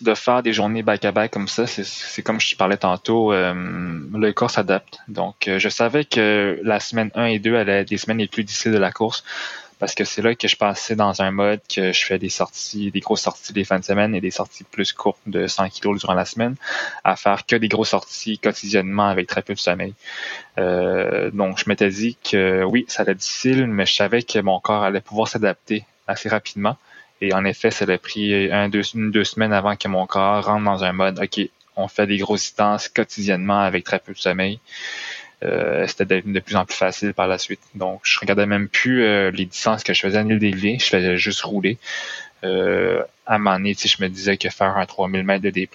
de faire des journées back-à-back comme ça, c'est comme je parlais tantôt, le corps s'adapte. Donc, je savais que la semaine 1 et 2 allaient être des semaines les plus difficiles de la course parce que c'est là que je passais dans un mode que je fais des sorties, des grosses sorties des fins de semaine et des sorties plus courtes de 100 kilos durant la semaine, à faire que des grosses sorties quotidiennement avec très peu de sommeil. Euh, donc je m'étais dit que oui, ça allait être difficile, mais je savais que mon corps allait pouvoir s'adapter assez rapidement. Et en effet, ça a pris un, deux, une, deux semaines avant que mon corps rentre dans un mode, OK, on fait des grosses distances quotidiennement avec très peu de sommeil. Euh, c'était devenu de plus en plus facile par la suite. Donc, je regardais même plus euh, les distances que je faisais à l'île des je faisais juste rouler. Euh, à un moment donné, je me disais que faire un 3000 mètres de D+,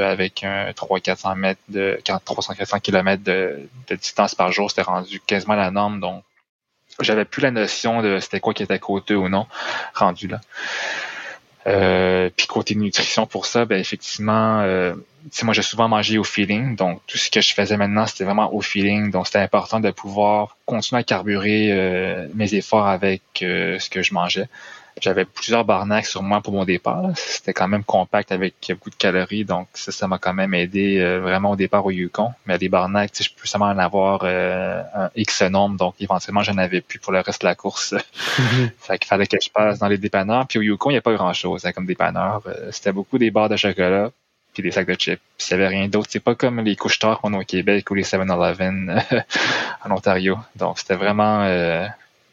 avec un 300-400 mètres de 300-400 km de, de, distance par jour, c'était rendu quasiment la norme. Donc, j'avais plus la notion de c'était quoi qui était côté ou non rendu là. Euh, puis côté nutrition pour ça, ben effectivement, euh, moi j'ai souvent mangé au feeling, donc tout ce que je faisais maintenant c'était vraiment au feeling, donc c'était important de pouvoir continuer à carburer euh, mes efforts avec euh, ce que je mangeais. J'avais plusieurs barnacs sur moi pour mon départ. C'était quand même compact avec beaucoup de calories, donc ça, ça m'a quand même aidé euh, vraiment au départ au Yukon. Mais des barnacs, je peux seulement en avoir euh, un X nombre, donc éventuellement j'en avais plus pour le reste de la course. [LAUGHS] Mhm. fait qu'il fallait que je passe dans les dépanneurs. Puis au Yukon, il n'y a pas grand-chose hein, comme dépanneur. Euh, c'était beaucoup des barres de chocolat, puis des sacs de chips. Puis il n'y avait rien d'autre. C'est pas comme les couches qu'on a au Québec ou les 7-Eleven [LAUGHS] en Ontario. Donc c'était vraiment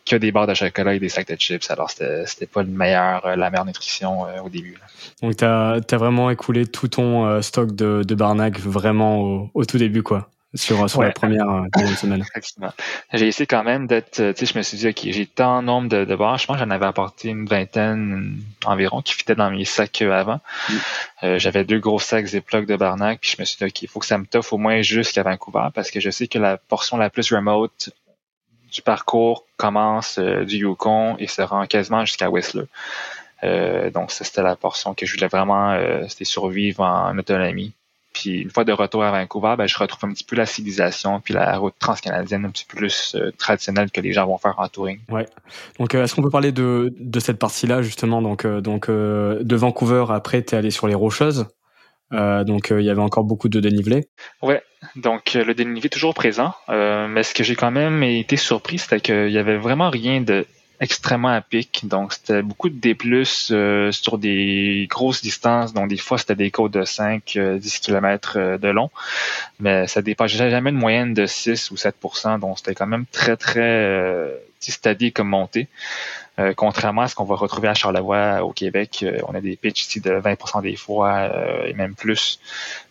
que des barres de chocolat et des sacs de chips. Alors, c'était pas le meilleur, la meilleure nutrition au début. Donc, tu as, vraiment écoulé tout ton stock de, de Barnac vraiment au, au tout début, quoi sur, sur la première euh, semaine. [LAUGHS] J'ai essayé quand même d'être, euh, tu sais, je me suis dit, OK, j'ai tant de nombre de, de barres. Je pense que j'en avais apporté une vingtaine environ qui fitaient dans mes sacs euh, avant. Mm. Euh, j'avais deux gros sacs Ziploc de Barnac, puis je me suis dit, OK, il faut que ça me toffe au moins jusqu'à Vancouver parce que je sais que la portion la plus remote du parcours commence du Yukon et se rend quasiment jusqu'à Whistler. Euh, donc, c'était la portion que je voulais vraiment, c'était survivre en autonomie. Puis une fois de retour à Vancouver, ben, je retrouve un petit peu la civilisation puis la route transcanadienne un petit peu plus euh, traditionnelle que les gens vont faire en touring. Ouais. Donc euh, est-ce qu'on peut parler de, de cette partie-là justement? Donc euh, donc de Vancouver après tu es allé sur les Rocheuses? Donc il y avait encore beaucoup de dénivelé. Ouais. Donc le dénivelé est toujours présent, mais ce que j'ai quand même été surpris c'était qu'il y avait vraiment rien de extrêmement à pic. Donc, c'était beaucoup de D+, euh, sur des grosses distances. Donc, des fois, c'était des côtes de 5, 10 km de long. Mais ça dépassait jamais une moyenne de 6 ou 7% Donc, c'était quand même très, très euh, comme montée. Euh, contrairement à ce qu'on va retrouver à Charlevoix, au Québec, euh, on a des pitches ici de 20% des fois et même plus.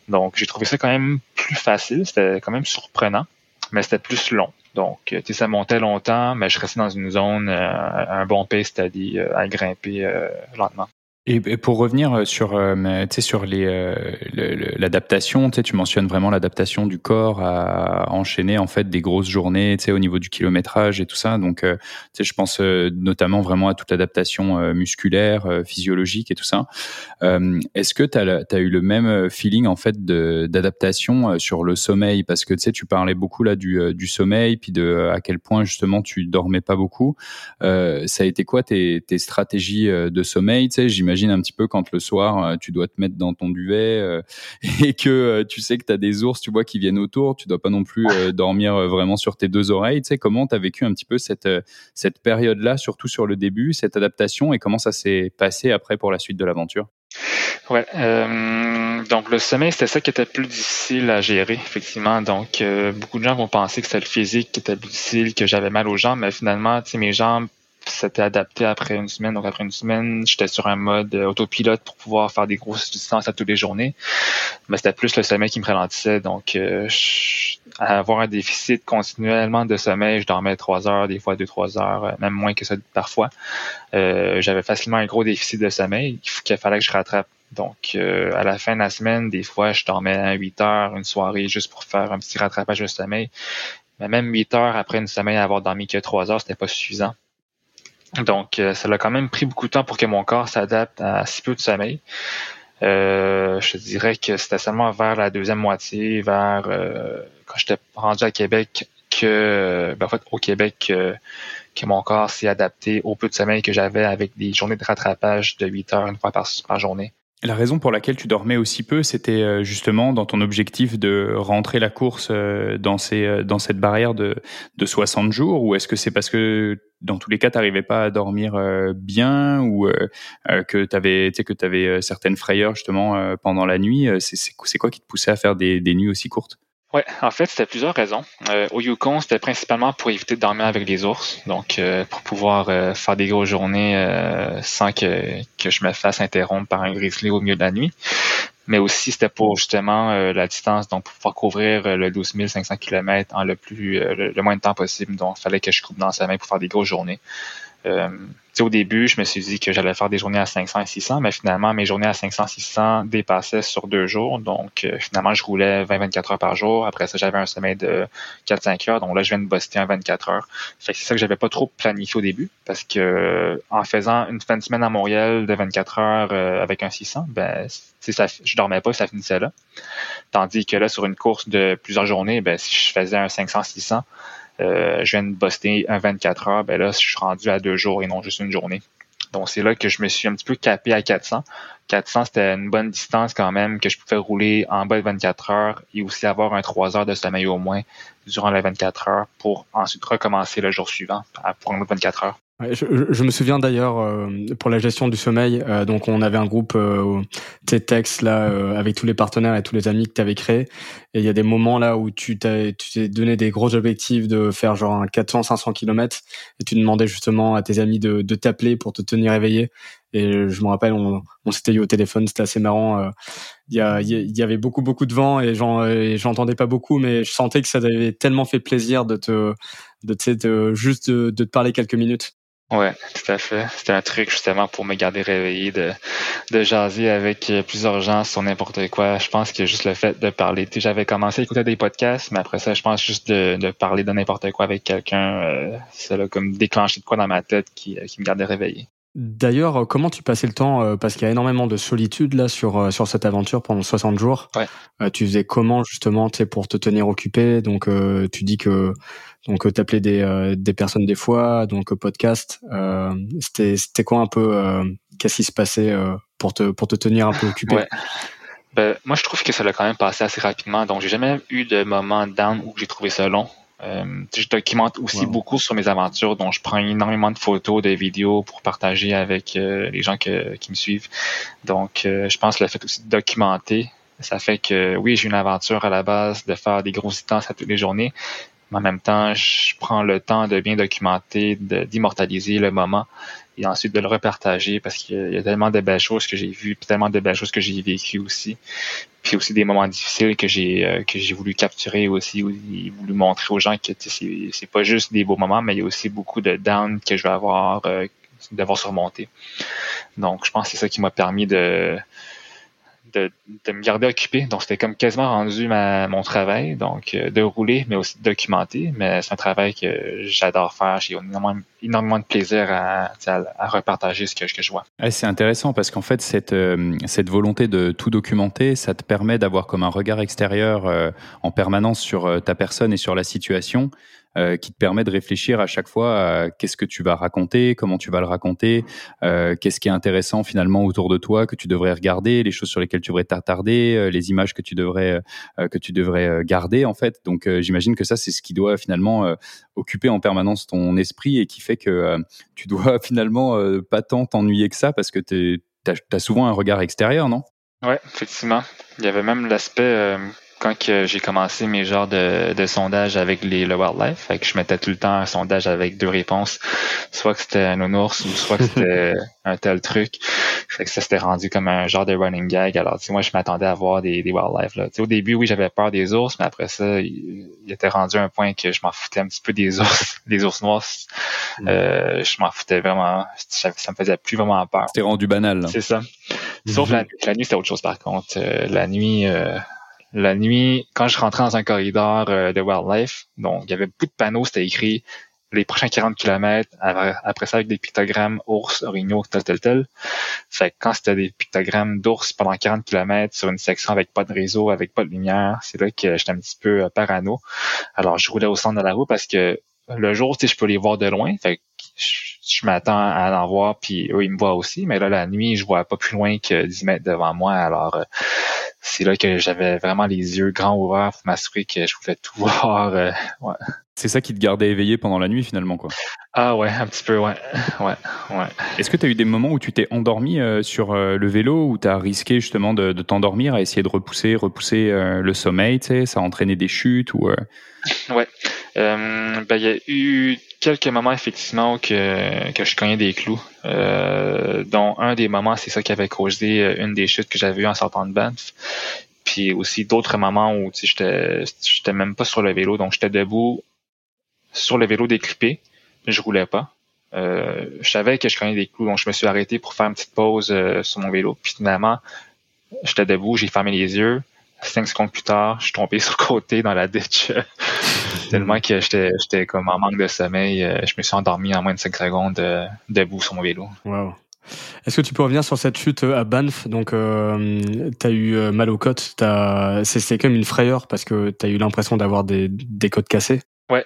Donc, j'ai trouvé ça quand même plus facile. C'était quand même surprenant, mais c'était plus long. Donc, euh, ça montait longtemps, mais je restais dans une zone, euh, un bon pace, c'est-à-dire euh, à grimper lentement. Et pour revenir euh, sur, euh, sur les, euh, l'adaptation, tu mentionnes vraiment l'adaptation du corps à enchaîner en fait des grosses journées, au niveau du kilométrage et tout ça. Donc, je pense notamment vraiment à toute l'adaptation musculaire, physiologique et tout ça. Est-ce que tu as, eu le même feeling en fait d'adaptation sur le sommeil? Parce que tu parlais beaucoup là du, sommeil, puis de à quel point justement tu dormais pas beaucoup. ça a été quoi tes, stratégies de sommeil? Sais, j'imagine un petit peu quand le soir, euh, tu dois te mettre dans ton duvet euh, [LAUGHS] et que euh, tu sais que tu as des ours, tu vois, qui viennent autour. Tu dois pas non plus dormir vraiment sur tes deux oreilles. Tu sais, comment tu as vécu un petit peu cette, cette période-là, surtout sur le début, cette adaptation et comment ça s'est passé après pour la suite de l'aventure? Ouais, donc le sommeil, c'était ça qui était plus difficile à gérer, effectivement. Donc, beaucoup de gens vont penser que c'était le physique qui était plus difficile, que j'avais mal aux jambes, mais finalement, tu sais, mes jambes c'était adapté après une semaine. Donc après une semaine, j'étais sur un mode euh, autopilote pour pouvoir faire des grosses distances à toutes les journées. Mais c'était plus le sommeil qui me ralentissait. Donc euh, avoir un déficit continuellement de sommeil, je dormais trois heures, des fois deux, trois heures, euh, même moins que ça parfois. J'avais facilement un gros déficit de sommeil qu'il fallait que je rattrape. Donc, à la fin de la semaine, des fois, je dormais à 8 heures une soirée juste pour faire un petit rattrapage de sommeil. Mais même 8 heures après une semaine avoir dormi que 3 heures, c'était pas suffisant. Donc, euh, ça a quand même pris beaucoup de temps pour que mon corps s'adapte à si peu de sommeil. Euh, je dirais que c'était seulement vers la deuxième moitié, vers euh, quand j'étais rendu à Québec, que ben, en fait au Québec que mon corps s'est adapté au peu de sommeil que j'avais avec des journées de rattrapage de 8 heures une fois par, par journée. La raison pour laquelle tu dormais aussi peu, c'était euh, justement dans ton objectif de rentrer la course euh, dans, ces, euh, dans cette barrière de, de 60 jours Ou est-ce que c'est parce que dans tous les cas, tu n'arrivais pas à dormir bien ou que tu avais, que avais certaines frayeurs justement pendant la nuit C'est quoi qui te poussait à faire des, des nuits aussi courtes? Ouais, en fait, c'était plusieurs raisons. Euh, au Yukon, c'était principalement pour éviter de dormir avec les ours, donc euh, pour pouvoir euh, faire des grosses journées sans que, je me fasse interrompre par un grizzly au milieu de la nuit. Mais aussi, c'était pour justement la distance, donc pour pouvoir couvrir le 12 500 km en le plus le, moins de temps possible. Donc, il fallait que je coupe dans sa main pour faire des grosses journées. Euh, au début, je me suis dit que j'allais faire des journées à 500 et 600, mais finalement, mes journées à 500 600 dépassaient sur deux jours. Donc, euh, finalement, je roulais 20-24 heures par jour. Après ça, j'avais un sommeil de 4-5 heures. Donc là, je viens de buster un 24 heures. c'est ça que j'avais pas trop planifié au début, parce que en faisant une fin de semaine à Montréal de 24 heures euh, avec un 600, ben, ça, je dormais pas, ça finissait là. Tandis que là, sur une course de plusieurs journées, ben, si je faisais un 500-600, euh, je viens de buster un 24 heures, ben là, je suis rendu à deux jours et non juste une journée. Donc, c'est là que je me suis un petit peu capé à 400. 400, c'était une bonne distance quand même que je pouvais rouler en bas de 24 heures et aussi avoir un 3 heures de sommeil au moins durant les 24 heures pour ensuite recommencer le jour suivant pour un autre 24 heures. Je, me souviens d'ailleurs euh, pour la gestion du sommeil, euh, donc on avait un groupe euh, TEDx là euh, avec tous les partenaires et tous les amis que tu avais créés. Et il y a des moments là où tu t'es donné des gros objectifs de faire genre un 400 500 km et tu demandais justement à tes amis de, de t'appeler pour te tenir éveillé. Et je me rappelle on, on s'était eu au téléphone, c'était assez marrant il y, a, y avait beaucoup beaucoup de vent et j'entendais pas beaucoup mais je sentais que ça t'avait tellement fait plaisir de te de, de juste de, de te parler quelques minutes. Ouais, tout à fait. C'était un truc justement pour me garder réveillé, de, de jaser avec euh, plusieurs gens sur n'importe quoi. Je pense que juste le fait de parler. J'avais commencé à écouter des podcasts, mais après ça, je pense juste de, de parler de n'importe quoi avec quelqu'un, euh, ça a comme déclenché de quoi dans ma tête qui, euh, qui me gardait réveillé. D'ailleurs, comment tu passais le temps Parce qu'il y a énormément de solitude là sur sur cette aventure pendant 60 jours. Ouais. tu faisais comment justement, tu pour te tenir occupé? Donc, tu dis que donc euh, t'appelais des euh, des personnes des fois, donc podcast. Euh, c'était c'était quoi un peu qu'est-ce qui se passait pour te pour te tenir un peu [LAUGHS] occupé? Ouais. ben, moi je trouve que ça l'a quand même passé assez rapidement. Donc j'ai jamais eu de moment down où j'ai trouvé ça long. Euh, je documente aussi beaucoup sur mes aventures, donc je prends énormément de photos, de vidéos pour partager avec les gens que, qui me suivent. Donc, je pense que le fait aussi de documenter, ça fait que oui, j'ai une aventure à la base de faire des grosses distances à toutes les journées, mais en même temps, je prends le temps de bien documenter, d'immortaliser le moment et ensuite de le repartager parce qu'il y a tellement de belles choses que j'ai vues, tellement de belles choses que j'ai vécues aussi. Puis aussi des moments difficiles que j'ai euh, que j'ai voulu capturer aussi, ou voulu montrer aux gens que c'est, c'est pas juste des beaux moments, mais il y a aussi beaucoup de down que je vais avoir euh, d'avoir surmonté. Donc je pense que c'est ça qui m'a permis de de, me garder occupé. Donc, c'était comme quasiment rendu ma, mon travail, donc euh, de rouler, mais aussi de documenter. Mais c'est un travail que j'adore faire. J'ai énormément, énormément de plaisir à, à, repartager ce que, que je vois. c'est intéressant parce qu'en fait, cette, euh, cette volonté de tout documenter, ça te permet d'avoir comme un regard extérieur euh, en permanence sur ta personne et sur la situation. Euh, qui te permet de réfléchir à chaque fois à qu'est-ce que tu vas raconter, comment tu vas le raconter, euh, qu'est-ce qui est intéressant finalement autour de toi que tu devrais regarder, les choses sur lesquelles tu devrais t'attarder, euh, les images que tu devrais que tu devrais garder en fait. Donc j'imagine que ça c'est ce qui doit finalement occuper en permanence ton esprit et qui fait que tu dois [LAUGHS] finalement pas tant t'ennuyer que ça parce que tu as, souvent un regard extérieur, non? Ouais, effectivement. Il y avait même l'aspect quand j'ai commencé mes genres de, de sondages avec les, le wildlife, fait que je mettais tout le temps un sondage avec deux réponses, soit que c'était un ours ou soit que [LAUGHS] c'était un tel truc. Fait que ça s'était rendu comme un genre de running gag. Alors, tu moi, je m'attendais à voir des, des wildlife. Là. au début, oui, j'avais peur des ours, mais après ça, il, était rendu à un point que je m'en foutais un petit peu des ours, [LAUGHS] des ours noirs. Mm. Euh, je m'en foutais vraiment. Ça, me faisait plus vraiment peur. C'était rendu banal. C'est ça. Sauf la, la, nuit, c'était autre chose par contre. Euh, la nuit, euh, la nuit, quand je rentrais dans un corridor euh, de wildlife, donc il y avait beaucoup de panneaux, c'était écrit les prochains 40 km, après ça avec des pictogrammes ours, orignaux, tel, tel, tel. Fait que quand c'était des pictogrammes d'ours pendant 40 km sur une section avec pas de réseau, avec pas de lumière, c'est là que j'étais un petit peu euh, parano. Alors je roulais au centre de la roue parce que le jour, tu sais, je peux les voir de loin. Je, m'attends à en voir, puis eux, ils me voient aussi. Mais là, la nuit, je vois pas plus loin que 10 mètres devant moi. Alors, euh, c'est là que j'avais vraiment les yeux grands ouverts pour m'assurer que je pouvais tout [LAUGHS] voir. Euh, ouais. C'est ça qui te gardait éveillé pendant la nuit finalement quoi. Ah ouais, un petit peu ouais. Ouais, ouais. Est-ce que tu as eu des moments où tu t'es endormi euh, sur euh, le vélo où tu as risqué justement de, de t'endormir à essayer de repousser repousser le sommeil, tu sais, ça a entraîné des chutes ou Ouais. Ben il y a eu quelques moments effectivement que, que je cognais des clous, euh, dont un des moments, c'est ça qui avait causé euh, une des chutes que j'avais eues en sortant de Banff. Puis aussi d'autres moments où j'étais j'étais même pas sur le vélo, donc j'étais debout sur le vélo déclippé, mais je roulais pas. Euh, je savais que je cognais des clous, donc je me suis arrêté pour faire une petite pause euh, sur mon vélo. Puis finalement, j'étais debout, j'ai fermé les yeux. Cinq secondes plus tard, je suis tombé [LAUGHS] sur le côté dans la ditch Tellement que j'étais comme en manque de sommeil. Euh, je me suis endormi en moins de 5 secondes euh, debout sur mon vélo. Wow. Est-ce que tu peux revenir sur cette chute euh, à Banff? Donc, euh, tu as eu mal aux côtes. C'est comme une frayeur parce que tu as eu l'impression d'avoir des, des côtes cassées? Ouais.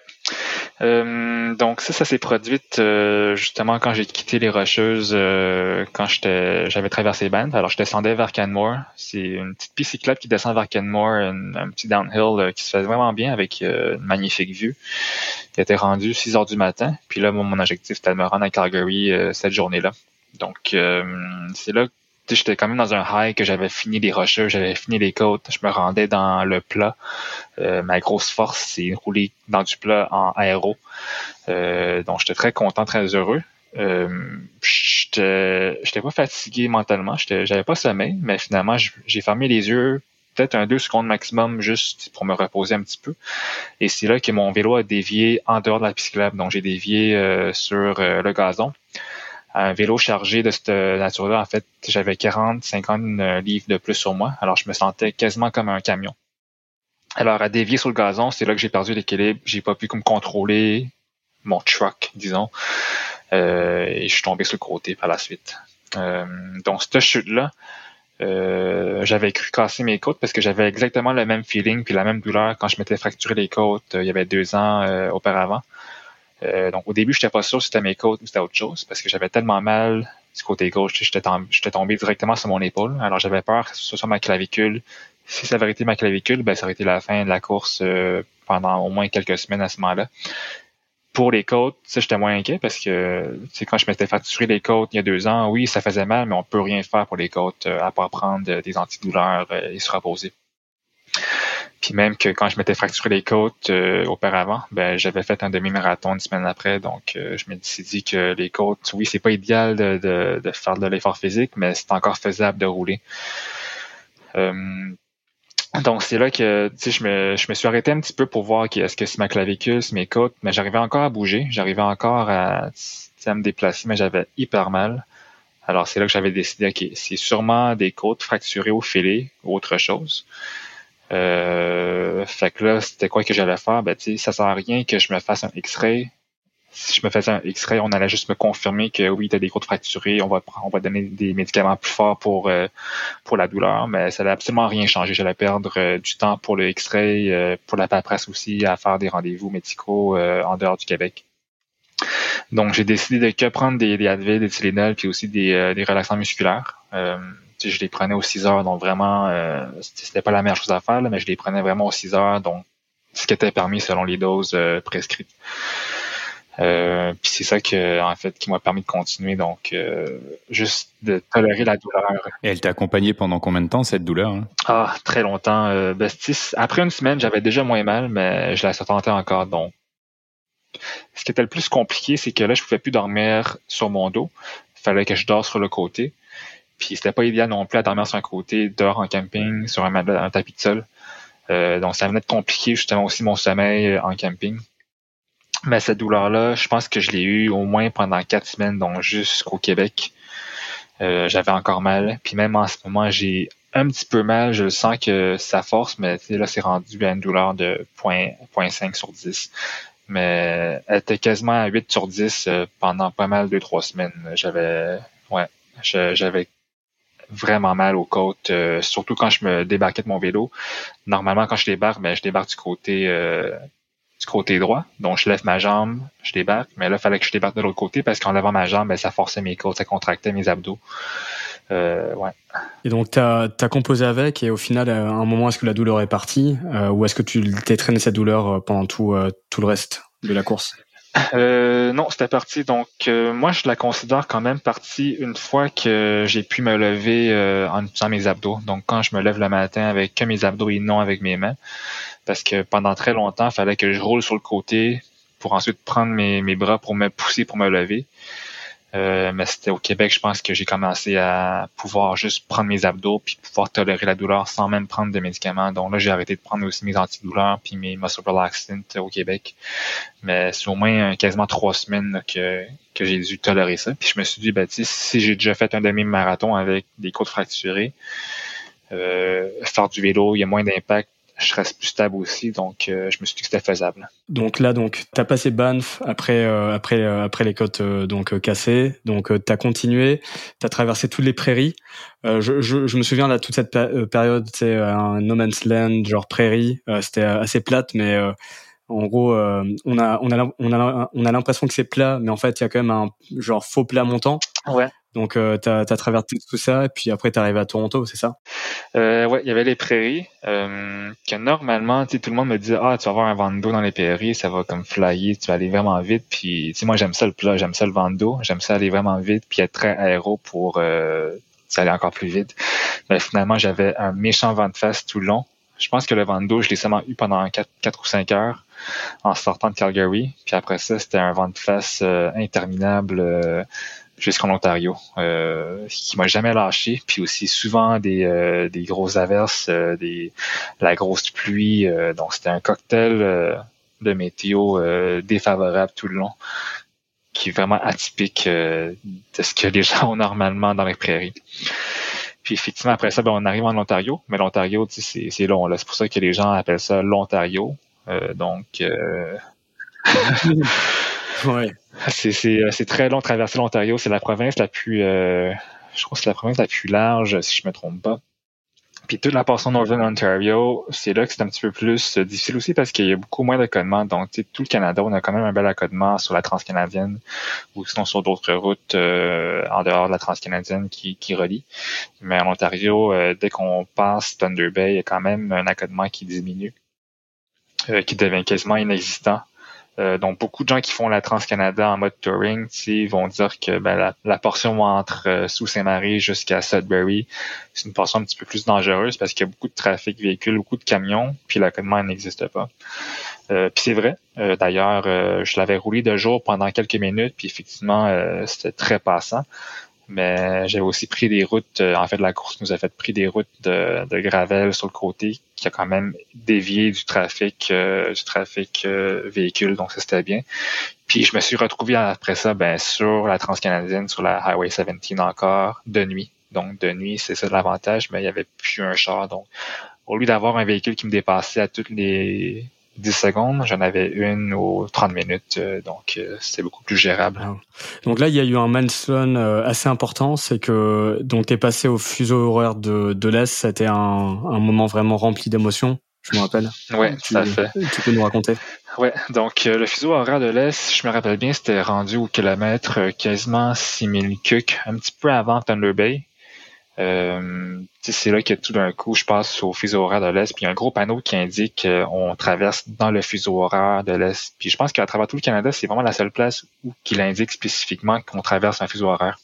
Euh, donc ça, ça s'est produit euh, justement quand j'ai quitté les Rocheuses, euh, quand j'étais, j'avais traversé Banff. Alors je descendais vers Canmore. C'est une petite piste qui descend vers Canmore, un, petit downhill qui se fait vraiment bien avec une magnifique vue. Il était rendu 6 heures du matin. Puis là, mon, mon objectif c'était de me rendre à Calgary cette journée-là. Donc c'est là j'étais quand même dans un high que j'avais fini les rocheux, j'avais fini les côtes, je me rendais dans le plat. Euh, ma grosse force, c'est rouler dans du plat en aéro. Euh, donc j'étais très content, très heureux. Euh, j'étais pas fatigué mentalement, j'avais pas sommeil, mais finalement j'ai fermé les yeux peut-être un deux secondes maximum juste pour me reposer un petit peu. Et c'est là que mon vélo a dévié en dehors de la piste Donc j'ai dévié euh, sur le gazon un vélo chargé de cette nature-là, en fait, j'avais 40, 50 euh, livres de plus sur moi. Alors, je me sentais quasiment comme un camion. Alors, à dévier sur le gazon, c'est là que j'ai perdu l'équilibre. J'ai pas pu comme contrôler mon truck, disons. Euh, et je suis tombé sur le côté par la suite. Euh, donc, cette chute-là, euh, j'avais cru casser mes côtes parce que j'avais exactement le même feeling puis la même douleur quand je m'étais fracturé les côtes il y avait deux ans auparavant. Euh, donc au début, je n'étais pas sûr si c'était mes côtes ou c'était autre chose parce que j'avais tellement mal du côté gauche, j'étais tombé, directement sur mon épaule. Alors j'avais peur que ce soit ma clavicule. Si ça avait été ma clavicule, ben ça aurait été la fin de la course euh, pendant au moins quelques semaines à ce moment-là. Pour les côtes, ça j'étais moins inquiet parce que quand je m'étais fracturé les côtes il y a deux ans, oui, ça faisait mal, mais on peut rien faire pour les côtes euh, à part prendre des antidouleurs et se reposer. Puis même que quand je m'étais fracturé les côtes euh, auparavant, ben j'avais fait un demi-marathon une semaine après. Donc euh, je me suis dit que les côtes, oui, c'est pas idéal de, de, faire de l'effort physique, mais c'est encore faisable de rouler. Euh, donc c'est là que je me, je me suis arrêté un petit peu pour voir est-ce que c'est ma clavicule, mes côtes, mais j'arrivais encore à bouger, j'arrivais encore à, à me déplacer, mais j'avais hyper mal. Alors c'est là que j'avais décidé, ok, c'est sûrement des côtes fracturées au filet ou autre chose. Euh, fait que là, c'était quoi que j'allais faire? Ben, tu sais, ça sert à rien que je me fasse un X-ray. Si je me faisais un X-ray, on allait juste me confirmer que oui, tu as des côtes fracturées, on va on va donner des médicaments plus forts pour euh, pour la douleur, mais ça n'allait absolument rien changer. J'allais perdre euh, du temps pour le X-ray, euh, pour la paperasse aussi, à faire des rendez-vous médicaux en dehors du Québec. Donc, j'ai décidé de que prendre des, des Advil, des Tylenol, puis aussi des, des relaxants musculaires je les prenais aux 6 heures, donc vraiment, euh, c'était pas la meilleure chose à faire, mais je les prenais vraiment aux 6 heures, donc ce qui était permis selon les doses euh, prescrites. Euh, puis c'est ça que en fait qui m'a permis de continuer donc euh, juste de tolérer la douleur. Et elle t'a accompagné pendant combien de temps cette douleur hein? Ah très longtemps. Ben, après une semaine j'avais déjà moins mal mais je la sentais encore donc. Ce qui était le plus compliqué c'est que là je pouvais plus dormir sur mon dos. Il fallait que je dors sur le côté. Puis c'était pas idéal non plus à dormir sur un côté, dehors en camping, sur un, un tapis de sol. Euh, donc ça venait de compliquer justement aussi mon sommeil euh, en camping. Mais cette douleur-là, je pense que je l'ai eue au moins pendant quatre semaines, donc jusqu'au Québec. Euh, j'avais encore mal. Puis même en ce moment, j'ai un petit peu mal. Je sens que ça force, mais là, c'est rendu à une douleur de 0.5 sur 10. Mais elle était quasiment à 8 sur 10 pendant pas mal de trois semaines. J'avais ouais, j'avais vraiment mal aux côtes, euh, surtout quand je me débarquais de mon vélo. Normalement, quand je débarque, ben, je débarque du côté euh, du côté droit. Donc, je lève ma jambe, je débarque. Mais là, il fallait que je débarque de l'autre côté parce qu'en levant ma jambe, ben, ça forçait mes côtes, ça contractait mes abdos. Euh, ouais. Et donc, tu as, composé avec et au final, à un moment, est-ce que la douleur est partie ou est-ce que tu t'es traîné cette douleur pendant tout, tout le reste de la course? Euh, non, c'était parti. Donc, euh, moi, je la considère quand même partie une fois que j'ai pu me lever euh, en utilisant mes abdos. Donc, quand je me lève le matin avec que mes abdos et non avec mes mains. Parce que pendant très longtemps, il fallait que je roule sur le côté pour ensuite prendre mes, mes bras pour me pousser pour me lever. Euh, mais c'était au Québec, je pense que j'ai commencé à pouvoir juste prendre mes abdos puis pouvoir tolérer la douleur sans même prendre de médicaments. Donc là, j'ai arrêté de prendre aussi mes antidouleurs puis mes muscle relaxants au Québec. Mais c'est au moins quasiment trois semaines que, que j'ai dû tolérer ça. Puis je me suis dit, ben, si j'ai déjà fait un demi-marathon avec des côtes fracturées, euh, faire du vélo, il y a moins d'impact je reste plus stable aussi. Donc, euh, je me suis dit que c'était faisable. Donc là, donc, tu as passé Banff après, euh, après, euh, après les côtes donc cassées. Donc, tu as continué, tu as traversé toutes les prairies. Je, je, je, me souviens là, toute cette période, c'est un no man's land, genre prairie. c'était assez plate, mais En gros, on a on a on a on a l'impression que c'est plat, mais en fait, il y a quand même un genre faux plat montant. Ouais. Donc, euh, tu as, traversé tout ça, et puis après, tu arrivé à Toronto, c'est ça? Euh, ouais, il y avait les prairies, euh, que normalement, tout le monde me disait, ah, tu vas avoir un vent dans les prairies, ça va comme flyer, tu vas aller vraiment vite. Puis, moi, j'aime ça le plat, j'aime ça le vent j'aime ça aller vraiment vite, puis être très aéro pour euh, aller encore plus vite. Mais finalement, j'avais un méchant vent de face tout le long. Je pense que le vent d'eau, je l'ai seulement eu pendant 4, 4 ou 5 heures en sortant de Calgary. Puis après ça, c'était un vent de face euh, interminable euh, jusqu'en Ontario, euh, qui m'a jamais lâché. Puis aussi souvent des, euh, des grosses averses, euh, des la grosse pluie. Euh, donc c'était un cocktail de météo défavorable tout le long, qui est vraiment atypique de ce que les [LAUGHS] gens ont normalement dans les prairies. Puis effectivement, après ça, ben, on arrive en Ontario, mais l'Ontario, c'est long. C'est pour ça que les gens appellent ça l'Ontario. donc [LAUGHS] ouais. Euh, c'est très long de traverser l'Ontario. C'est la province la plus, euh, je crois que c'est la province la plus large, si je me trompe pas. Puis toute la portion Northern Ontario, c'est là que c'est un petit peu plus euh, difficile aussi parce qu'il y a beaucoup moins d'accotements. Donc, tout le Canada, on a quand même un bel accotement sur la transcanadienne ou sinon sur d'autres routes en dehors de la transcanadienne qui, qui relie. Mais en Ontario, dès qu'on passe Thunder Bay, il y a quand même un accotement qui diminue, qui devient quasiment inexistant. Euh, donc, beaucoup de gens qui font la Trans-Canada en mode touring vont dire que ben, la, portion entre euh, Sault-Saint-Marie jusqu'à Sudbury, c'est une portion un petit peu plus dangereuse parce qu'il y a beaucoup de trafic véhicules, beaucoup de camions, puis l'accotement n'existe pas. Euh, puis c'est vrai. D'ailleurs, je l'avais roulé de jour pendant quelques minutes, puis effectivement, c'était très passant mais j'avais aussi pris des routes, euh, en fait la course nous a fait pris des routes de, de gravel sur le côté qui a quand même dévié du trafic euh, du trafic euh, véhicule, donc ça c'était bien. Puis je me suis retrouvé après ça ben, sur la transcanadienne, sur la Highway 17 encore, de nuit. Donc de nuit, c'est ça l'avantage, mais il y avait plus un char. Donc au lieu d'avoir un véhicule qui me dépassait à toutes les 10 secondes, j'en avais une aux 30 minutes, euh, donc euh, c'était beaucoup plus gérable. Ah. Donc là, il y a eu un milestone euh, assez important, c'est que donc t'es passé au fuseau horaire de, de l'Est, c'était un, un moment vraiment rempli d'émotions, je me rappelle. Ouais, tout à fait. Tu peux nous raconter Ouais, donc le fuseau horaire de l'Est, je me rappelle bien, c'était rendu au kilomètre quasiment 6000 cucs, un petit peu avant Thunder Bay. Euh, c'est là que tout d'un coup, je passe au fuseau horaire de l'Est, puis il y a un gros panneau qui indique qu'on traverse dans le fuseau horaire de l'Est. Puis je pense qu'à travers tout le Canada, c'est vraiment la seule place où qu'il indique spécifiquement qu'on traverse un fuseau horaire.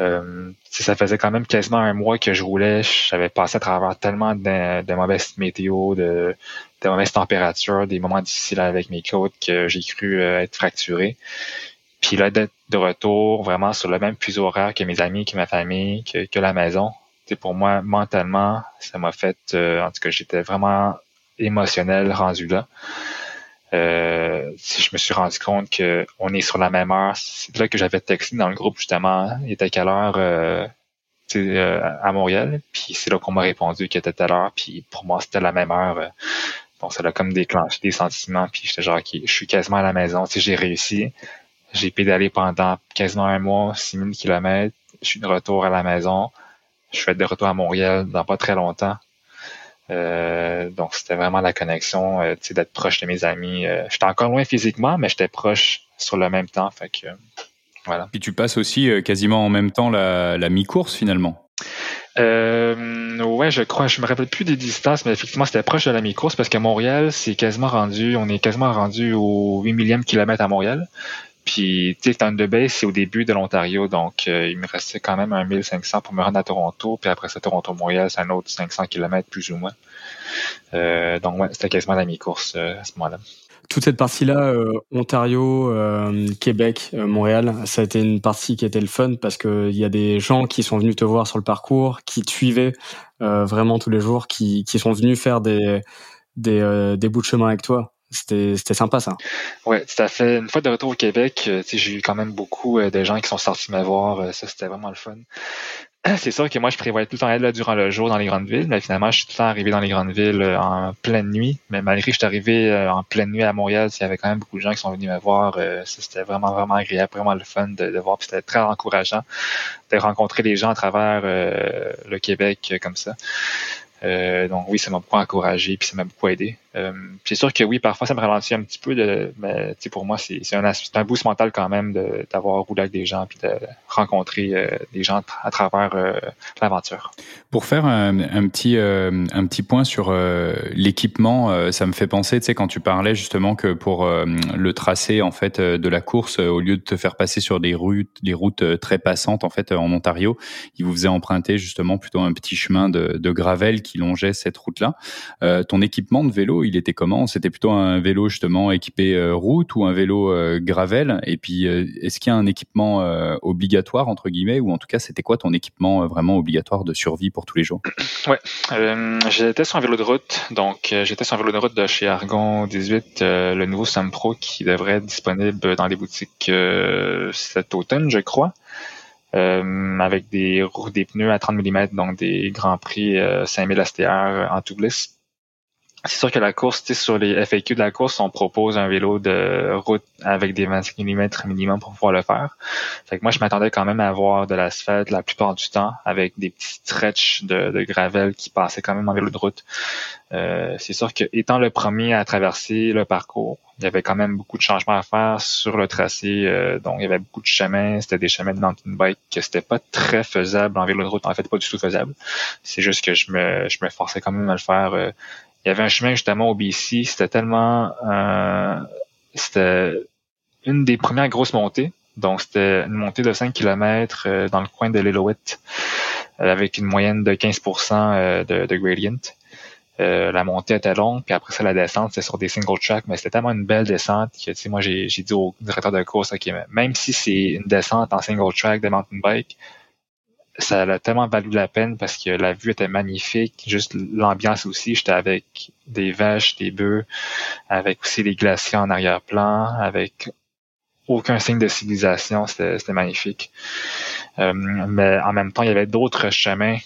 Euh, ça faisait quand même quasiment un mois que je roulais. J'avais passé à travers tellement de, mauvaises météo, de, de, mauvaises températures, des moments difficiles avec mes côtes que j'ai cru euh, être fracturé. Puis là, d'être de retour vraiment sur le même fuseau horaire que mes amis, que ma famille, que, que la maison, pour moi, mentalement, ça m'a fait, euh, en tout cas, j'étais vraiment émotionnel rendu là. Euh, je me suis rendu compte que on est sur la même heure. C'est là que j'avais texté dans le groupe justement. Il était quelle heure euh, euh à Montréal? Puis c'est là qu'on m'a répondu qu'il était telle heure. Puis pour moi c'était la même heure. Bon, ça a comme déclenché des sentiments. Puis j'étais genre, ok, je suis quasiment à la maison. Tu j'ai réussi. J'ai pédalé pendant quasiment un mois, 6000 km. Je suis de retour à la maison. Je vais être de retour à Montréal dans pas très longtemps. Euh, donc c'était vraiment la connexion, euh, d'être proche de mes amis. Euh, j'étais encore loin physiquement, mais j'étais proche sur le même temps. Fait que voilà. Puis tu passes aussi quasiment en même temps la, la mi-course finalement. Euh, ouais, je crois, je me rappelle plus des distances, mais effectivement, c'était proche de la mi-course parce qu'à Montréal, c'est quasiment rendu, on est quasiment rendu au 8 millième kilomètre à Montréal. Puis, tu sais, Thunder Bay, c'est au début de l'Ontario, donc euh, il me restait quand même un 1500 pour me rendre à Toronto. Puis après ça, Toronto-Montréal, c'est un autre 500 km plus ou moins. Euh, donc, ouais, c'était quasiment la mi-course euh, à ce moment-là. Toute cette partie-là, Ontario, Québec, Montréal, ça a été une partie qui était le fun parce qu'il y a des gens qui sont venus te voir sur le parcours, qui te suivaient vraiment tous les jours, qui, qui sont venus faire des, des, des bouts de chemin avec toi. C'était sympa ça. Ouais, tout à fait. Une fois de retour au Québec, euh, j'ai eu quand même beaucoup euh, de gens qui sont sortis me voir. Euh, ça, c'était vraiment le fun. [CLEARS THROAT] C'est sûr que moi, je prévoyais tout le temps être là durant le jour dans les grandes villes, mais finalement, je suis tout le temps arrivé dans les grandes villes en pleine nuit. Mais malgré que je suis arrivé en pleine nuit à Montréal, il y avait quand même beaucoup de gens qui sont venus me voir. Ça, c'était vraiment, vraiment agréable, vraiment le fun de, de voir. C'était très encourageant de rencontrer les gens à travers le Québec comme ça. donc oui, ça m'a beaucoup encouragé, puis ça m'a beaucoup aidé. Euh, c'est sûr que oui, parfois ça me ralentit un petit peu, de, mais pour moi, c'est un, boost mental quand même d'avoir roulé avec des gens puis de rencontrer euh, des gens à travers euh, l'aventure. Pour faire un, petit point sur l'équipement, ça me fait penser, tu sais, quand tu parlais justement que pour le tracé en fait de la course, au lieu de te faire passer sur des routes, des routes très passantes en fait en Ontario, il vous faisait emprunter justement plutôt un petit chemin de, de gravel qui longeait cette route-là. ton équipement de vélo il était comment? C'était plutôt un vélo justement équipé euh, route ou un vélo euh, gravel? Et puis, euh, est-ce qu'il y a un équipement obligatoire entre guillemets? Ou en tout cas, c'était quoi ton équipement vraiment obligatoire de survie pour tous les jours? Ouais, j'étais sur un vélo de route. Donc, j'étais sur un vélo de route de chez Argon 18, le nouveau Sam Pro qui devrait être disponible dans les boutiques cet automne, je crois. avec des des pneus à 30 mm, donc des grands prix 5000 STR en tout bliss c'est sûr que la course, sur les FAQ de la course, on propose un vélo de route avec des 25 mm minimum pour pouvoir le faire. Fait que moi, je m'attendais quand même à avoir de l'asphalte la plupart du temps, avec des petits stretches de, de gravel qui passaient quand même en vélo de route. Euh, c'est sûr que étant le premier à traverser le parcours, il y avait quand même beaucoup de changements à faire sur le tracé. Euh, donc, il y avait beaucoup de chemins. C'était des chemins de mountain bike que c'était pas très faisable en vélo de route. En fait, pas du tout faisable. C'est juste que je me, je me forçais quand même à le faire. Euh, il y avait un chemin justement au BC, c'était tellement euh, c'était une des premières grosses montées. Donc c'était une montée de 5 km euh, dans le coin de Lillowit euh, avec une moyenne de 15% de, de gradient. la montée était longue, puis après ça, la descente, c'est sur des single tracks, mais c'était tellement une belle descente que, tu sais, moi, j'ai, dit au directeur de course, OK, même si c'est une descente en single track de mountain bike, ça a tellement valu la peine parce que la vue était magnifique, juste l'ambiance aussi. J'étais avec des vaches, des bœufs, avec aussi les glaciers en arrière-plan, avec aucun signe de civilisation. C'était magnifique. Euh, mais en même temps, il y avait d'autres chemins.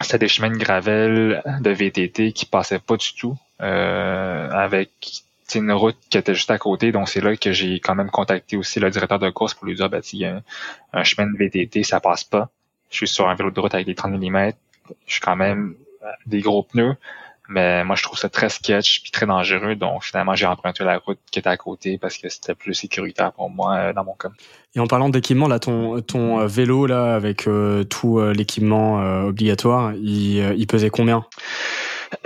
C'était des chemins de gravel, de VTT qui passaient pas du tout, euh, avec une route qui était juste à côté. Donc, c'est là que j'ai quand même contacté aussi le directeur de course pour lui dire, ben, il un, un, chemin de VTT, ça passe pas je suis sur un vélo de route avec des 30 mm. Je suis quand même euh, des gros pneus. Mais moi, je trouve ça très sketch puis très dangereux. Donc, finalement, j'ai emprunté la route qui était à côté parce que c'était plus sécuritaire pour moi euh, dans mon cas. Et en parlant d'équipement, là, ton, ton euh, vélo, là, avec tout l'équipement obligatoire, il, il, pesait combien?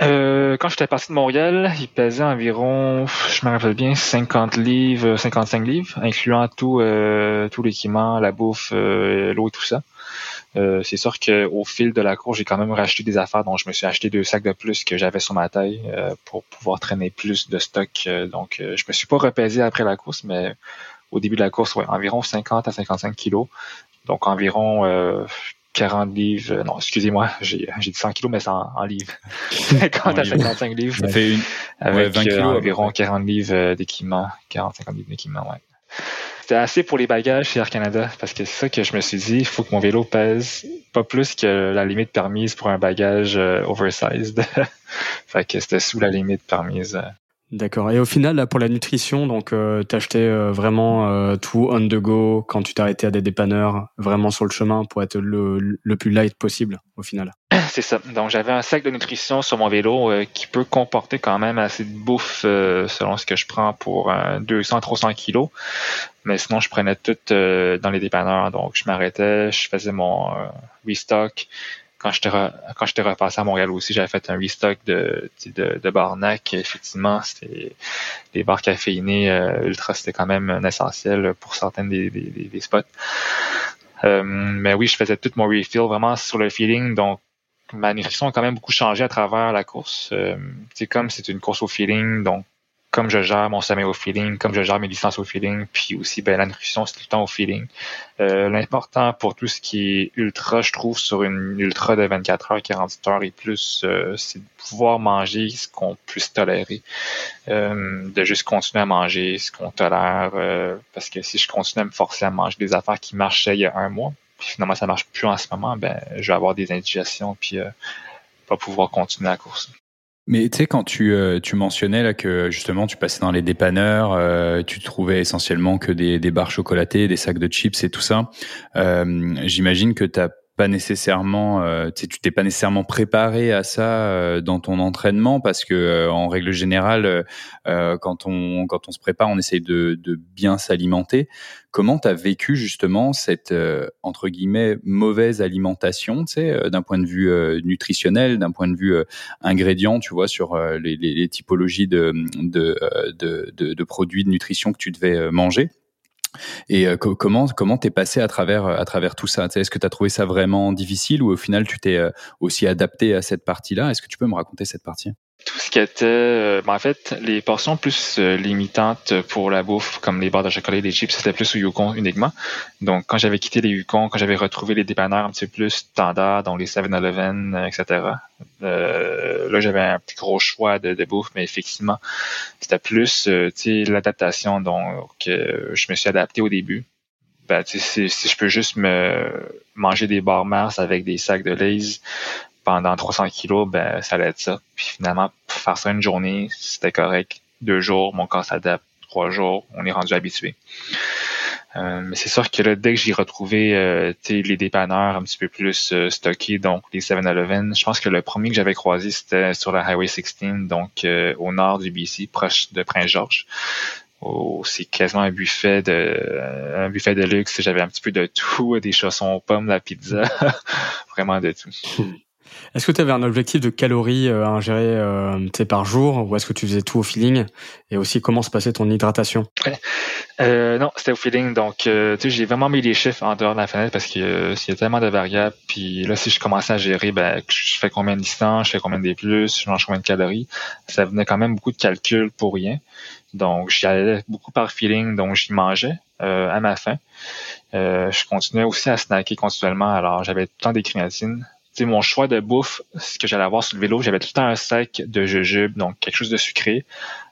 Euh, quand j'étais parti de Montréal, il pesait environ, je me rappelle bien, 50 livres, 55 livres, incluant tout, tout l'équipement, la bouffe, l'eau et tout ça. Euh, c'est sûr qu'au fil de la course, j'ai quand même racheté des affaires, dont je me suis acheté deux sacs de plus que j'avais sur ma taille euh, pour pouvoir traîner plus de stock. Euh, donc, je me suis pas repaisé après la course, mais au début de la course, ouais, environ 50 à 55 kilos. Donc, environ 40 livres. non, excusez-moi, j'ai, dit 100 kilos, mais c'est en, livres. [LAUGHS] 50 à 55 livres. Ça fait une, avec 20 kilos, environ 40 livres d'équipement. 40-50 livres d'équipement, ouais c'était assez pour les bagages chez Air Canada parce que c'est ça que je me suis dit, il faut que mon vélo pèse pas plus que la limite permise pour un bagage euh, oversized. [LAUGHS] fait que c'était sous la limite permise. D'accord. Et au final, là, pour la nutrition, donc, euh, t'achetais euh, vraiment euh, tout on the go quand tu t'arrêtais à des dépanneurs, vraiment sur le chemin pour être le, le plus light possible, au final? [CLEARS THROAT] C'est ça. Donc, j'avais un sac de nutrition sur mon vélo euh, qui peut comporter quand même assez de bouffe selon ce que je prends pour 200-300 kilos. Mais sinon, je prenais tout dans les dépanneurs. Donc, je m'arrêtais, je faisais mon restock quand j'étais quand j'étais repassé à Montréal aussi, j'avais fait un restock de de, de Barnac. Effectivement, c'était les barres caféinées euh, ultra, c'était quand même un essentiel pour certaines des, des, des spots. Euh, mais oui, je faisais tout mon refill vraiment sur le feeling, donc ma nutrition a quand même beaucoup changé à travers la course. Euh, comme c'est une course au feeling, donc comme je gère mon sommeil au feeling, comme je gère mes distances au feeling, puis aussi ben, la nutrition, c'est tout le temps au feeling. Euh, L'important pour tout ce qui est ultra, je trouve, sur une ultra de 24 heures, 48 heures et plus, euh, c'est de pouvoir manger ce qu'on puisse tolérer. Euh, de juste continuer à manger ce qu'on tolère. Euh, parce que si je continue à me forcer à manger des affaires qui marchaient il y a un mois, puis finalement ça marche plus en ce moment, ben je vais avoir des indigestions puis euh, pas pouvoir continuer la course. Mais tu sais, quand tu, euh, tu mentionnais là que justement tu passais dans les dépanneurs, euh, tu trouvais essentiellement que des, des barres chocolatées, des sacs de chips et tout ça, euh, j'imagine que tu as pas nécessairement, euh, tu t'es pas nécessairement préparé à ça euh, dans ton entraînement parce que euh, en règle générale, quand on quand on se prépare, on essaye de, de bien s'alimenter. Comment tu as vécu justement cette entre guillemets mauvaise alimentation, tu sais, d'un point de vue nutritionnel, d'un point de vue ingrédient, tu vois, sur les, les, typologies de, de de, de produits de nutrition que tu devais manger? Et euh, comment comment t'es passé à travers à travers tout ça? Est-ce que tu as trouvé ça vraiment difficile ou au final tu t'es euh, aussi adapté à cette partie-là? Est-ce que tu peux me raconter cette partie? Tout ce qui était, euh, ben, en fait, les portions plus euh, limitantes pour la bouffe, comme les barres de chocolat et les chips, c'était plus au Yukon uniquement. Donc, quand j'avais quitté les Yukon, quand j'avais retrouvé les dépanneurs un petit peu plus standards, dont les 7-Eleven, etc., euh, là, j'avais un plus gros choix de, de bouffe, mais effectivement, c'était plus, euh, tu sais, l'adaptation, donc, je me suis adapté au début. Ben, si, si je peux juste me manger des barres Mars avec des sacs de Lay's, pendant 300 kilos, ben, ça allait être ça. Puis finalement, faire ça une journée, c'était correct. Deux jours, mon corps s'adapte. Trois jours, on est rendu habitué. Euh, mais c'est sûr que dès que j'ai retrouvé euh, les dépanneurs un petit peu plus euh, stockés, donc les 7-Eleven, je pense que le premier que j'avais croisé, c'était sur la Highway 16, donc au nord du BC, proche de Prince-Georges. Oh, c'est quasiment un buffet de un buffet de luxe. J'avais un petit peu de tout, des chaussons aux pommes, la pizza, [LAUGHS] vraiment de tout. Est-ce que tu avais un objectif de calories euh, à ingérer euh, par jour ou est-ce que tu faisais tout au feeling? Et aussi, comment se passait ton hydratation? Euh, Non, c'était au feeling. Donc, euh, j'ai vraiment mis les chiffres en dehors de la fenêtre parce qu'il y a tellement de variables. Puis là, si je commençais à gérer, ben, je fais combien de distance, je fais combien de plus, je mange combien de calories, ça venait quand même beaucoup de calculs pour rien. Donc, j'y allais beaucoup par feeling, donc j'y mangeais à ma faim. je continuais aussi à snacker continuellement. Alors, j'avais temps des créatines mon choix de bouffe, ce que j'allais avoir sur le vélo, j'avais tout le temps un sac de jujube, donc quelque chose de sucré,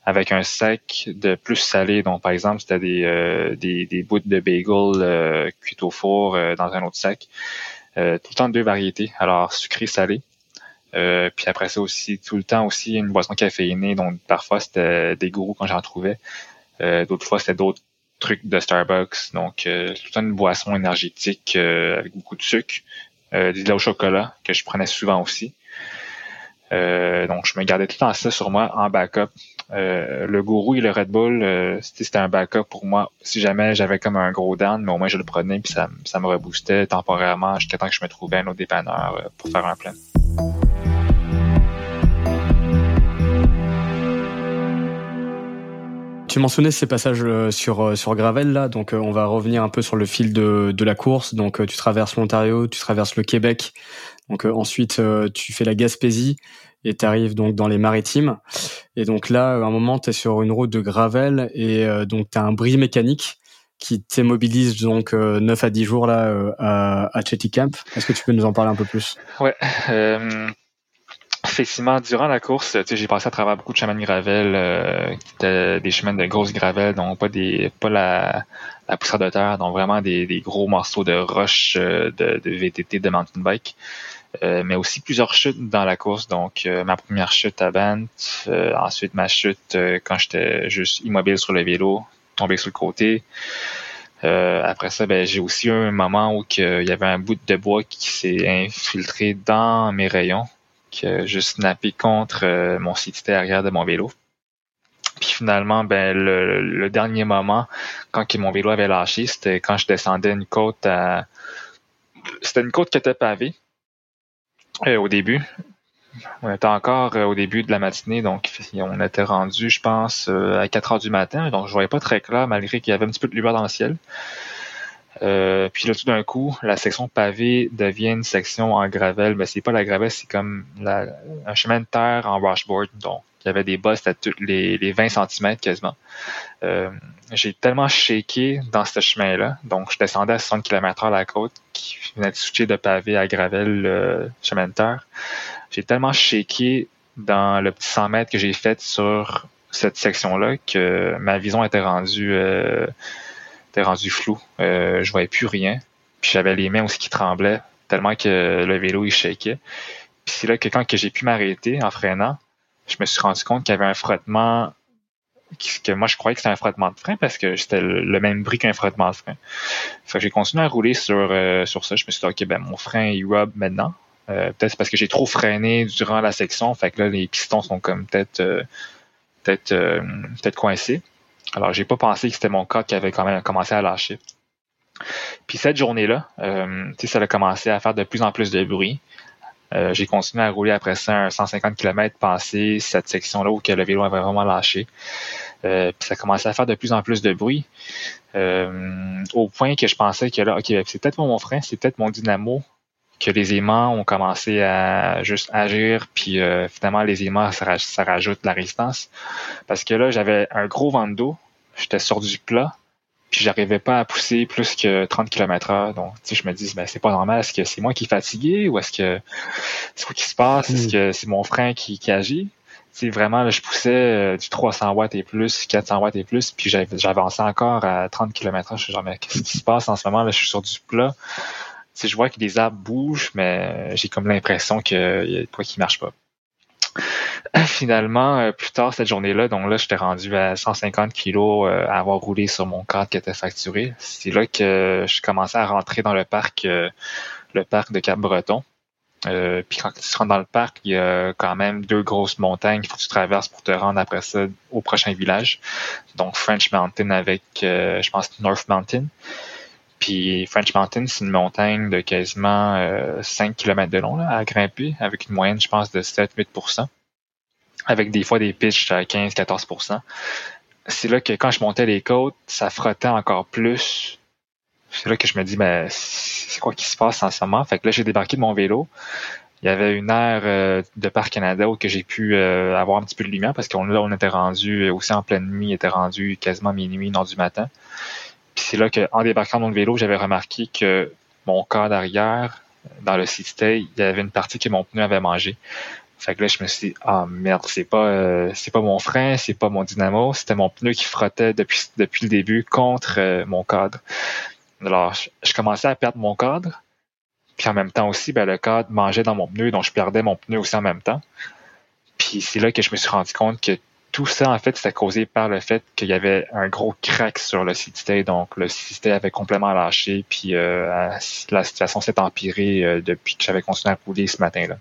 avec un sac de plus salé. Donc, par exemple, c'était des, euh, bouts de bagel euh, cuits au four euh, dans un autre sac. Euh, tout le temps deux variétés. Alors, sucré, salé. puis après ça aussi, tout le temps aussi une boisson caféinée. Donc, parfois, c'était des gourous quand j'en trouvais. d'autres fois, c'était d'autres trucs de Starbucks. Donc, tout le temps une boisson énergétique avec beaucoup de sucre euh, du lait au chocolat que je prenais souvent aussi. Euh, donc, je me gardais tout le temps ça sur moi en backup. Euh, le gourou et le Red Bull, euh, c'était un backup pour moi. Si jamais j'avais comme un gros down, mais au moins je le prenais puis ça, ça me reboostait temporairement jusqu'à temps que je me trouvais un autre dépanneur pour faire un plein. Tu mentionnais ces passages euh, sur euh, sur gravel là, donc euh, on va revenir un peu sur le fil de, de la course. Donc tu traverses l'Ontario, tu traverses le Québec, donc ensuite tu fais la Gaspésie et tu arrives donc dans les Maritimes. Et donc là, à un moment, tu es sur une route de gravel et donc tu as un bris mécanique qui t'immobilise donc 9 à 10 jours là à, à Chetty Camp. Est-ce que tu peux nous en parler un peu plus? Ouais. Effectivement, durant la course, j'ai passé à travers beaucoup de chemins de gravel, euh, qui étaient des chemins de grosses gravel, donc pas des pas la, la poussière de terre, donc vraiment des, des gros morceaux de roches euh, de, de, VTT, de mountain bike, euh, mais aussi plusieurs chutes dans la course. Donc ma première chute à Bant, ensuite ma chute quand j'étais juste immobile sur le vélo, tombé sur le côté. après ça, ben, j'ai aussi eu un moment où il y avait un bout de bois qui s'est infiltré dans mes rayons que je snappé contre euh, mon site arrière de mon vélo. Puis finalement, ben le, dernier moment, quand mon vélo avait lâché, c'était quand je descendais une côte à... C'était une côte qui était pavée euh, au début. On était encore euh, au début de la matinée, donc on était rendu, je pense, à 4 heures du matin, donc je voyais pas très clair malgré qu'il y avait un petit peu de lumière dans le ciel. Euh, puis là, tout d'un coup, la section pavée devient une section en gravel. Mais c'est pas la gravel, c'est comme la, un chemin de terre en washboard. Donc, il y avait des bosses à toutes les, les 20 cm quasiment. Euh, j'ai tellement shaké dans ce chemin-là. Donc, je descendais à 60 km h la côte qui venait de switcher de pavé à gravel le chemin de terre. J'ai tellement shaké dans le petit 100 mètres que j'ai fait sur cette section-là que ma vision était rendue... Euh, rendu flou. Euh, je voyais plus rien. Puis j'avais les mains aussi qui tremblaient tellement que le vélo il shakeait. Puis c'est là que quand j'ai pu m'arrêter en freinant, je me suis rendu compte qu'il y avait un frottement que moi je croyais que c'était un frottement de frein parce que c'était le même bruit qu'un frottement de frein. Fait que j'ai continué à rouler sur, euh, sur ça. Je me suis dit, OK, ben mon frein il rub maintenant. Euh, peut-être parce que j'ai trop freiné durant la section. Fait que là, les pistons sont comme peut-être euh, peut-être peut-être coincés. Alors, j'ai pas pensé que c'était mon cas qui avait quand même commencé à lâcher. Puis cette journée-là, euh, ça a commencé à faire de plus en plus de bruit. Euh, j'ai continué à rouler après ça un 150 km passé cette section-là où le vélo avait vraiment lâché. Euh, puis ça commençait à faire de plus en plus de bruit. Euh, au point que je pensais que là, OK, c'est peut-être mon frein, c'est peut-être mon dynamo, que les aimants ont commencé à juste agir, puis finalement les aimants, ça, rajoute de la résistance. Parce que là, j'avais un gros vent d'eau, j'étais sur du plat, puis j'arrivais pas à pousser plus que 30 km heure. Donc, tu sais, je me dis, ben, c'est pas normal. Est-ce que c'est moi qui est fatigué ou est-ce que c'est quoi qui se passe? Est-ce hmm. que c'est mon frein qui, qui agit? Tu sais, vraiment, là, je poussais euh, du 300 watts et plus, 400 watts et plus, puis j'avançais encore à 30 km heure. Je suis genre, mais qu'est-ce qui se passe en ce moment? Là, je suis sur du plat. Tu sais, je vois que les arbres bougent, mais j'ai comme l'impression qu'il y a quoi qui marche pas. [LAUGHS] Finalement, euh, plus tard cette journée-là, donc là, j'étais rendu à 150 kilos euh, à avoir roulé sur mon cadre qui était facturé. C'est là que je commençais à rentrer dans le parc, euh, le parc de Cap-Breton. puis quand tu rentres dans le parc, il y a quand même deux grosses montagnes qu'il faut que tu traverses pour te rendre après ça au prochain village. Donc French Mountain avec, je pense, North Mountain. Puis French Mountain, c'est une montagne de quasiment 5 km de long à grimper, avec une moyenne, je pense, de 7-8 avec des fois des pitches à 15-14% C'est là que quand je montais les côtes, ça frottait encore plus. C'est là que je me dis, ben, c'est quoi qui se passe en ce moment? Fait que là, j'ai débarqué de mon vélo. Il y avait une aire euh, de Parc Canada où j'ai pu euh, avoir un petit peu de lumière parce qu'on on était rendu aussi en pleine nuit, il était rendu quasiment minuit, heure du matin. Puis c'est là qu'en débarquant de mon vélo, j'avais remarqué que mon corps d'arrière, dans le stay, il y avait une partie que mon pneu avait mangé. Fait que là, je me suis dit, ah merde, c'est pas euh, c'est pas mon frein, c'est pas mon dynamo, c'était mon pneu qui frottait depuis depuis le début contre euh, mon cadre. Alors, je, commençais à perdre mon cadre, puis en même temps aussi, ben, le cadre mangeait dans mon pneu, donc je perdais mon pneu aussi en même temps. Puis c'est là que je me suis rendu compte que tout ça, en fait, c'était causé par le fait qu'il y avait un gros crack sur le cité. Donc, le cité avait complètement lâché, puis euh, la situation s'est empirée depuis que j'avais continué à rouler ce matin-là.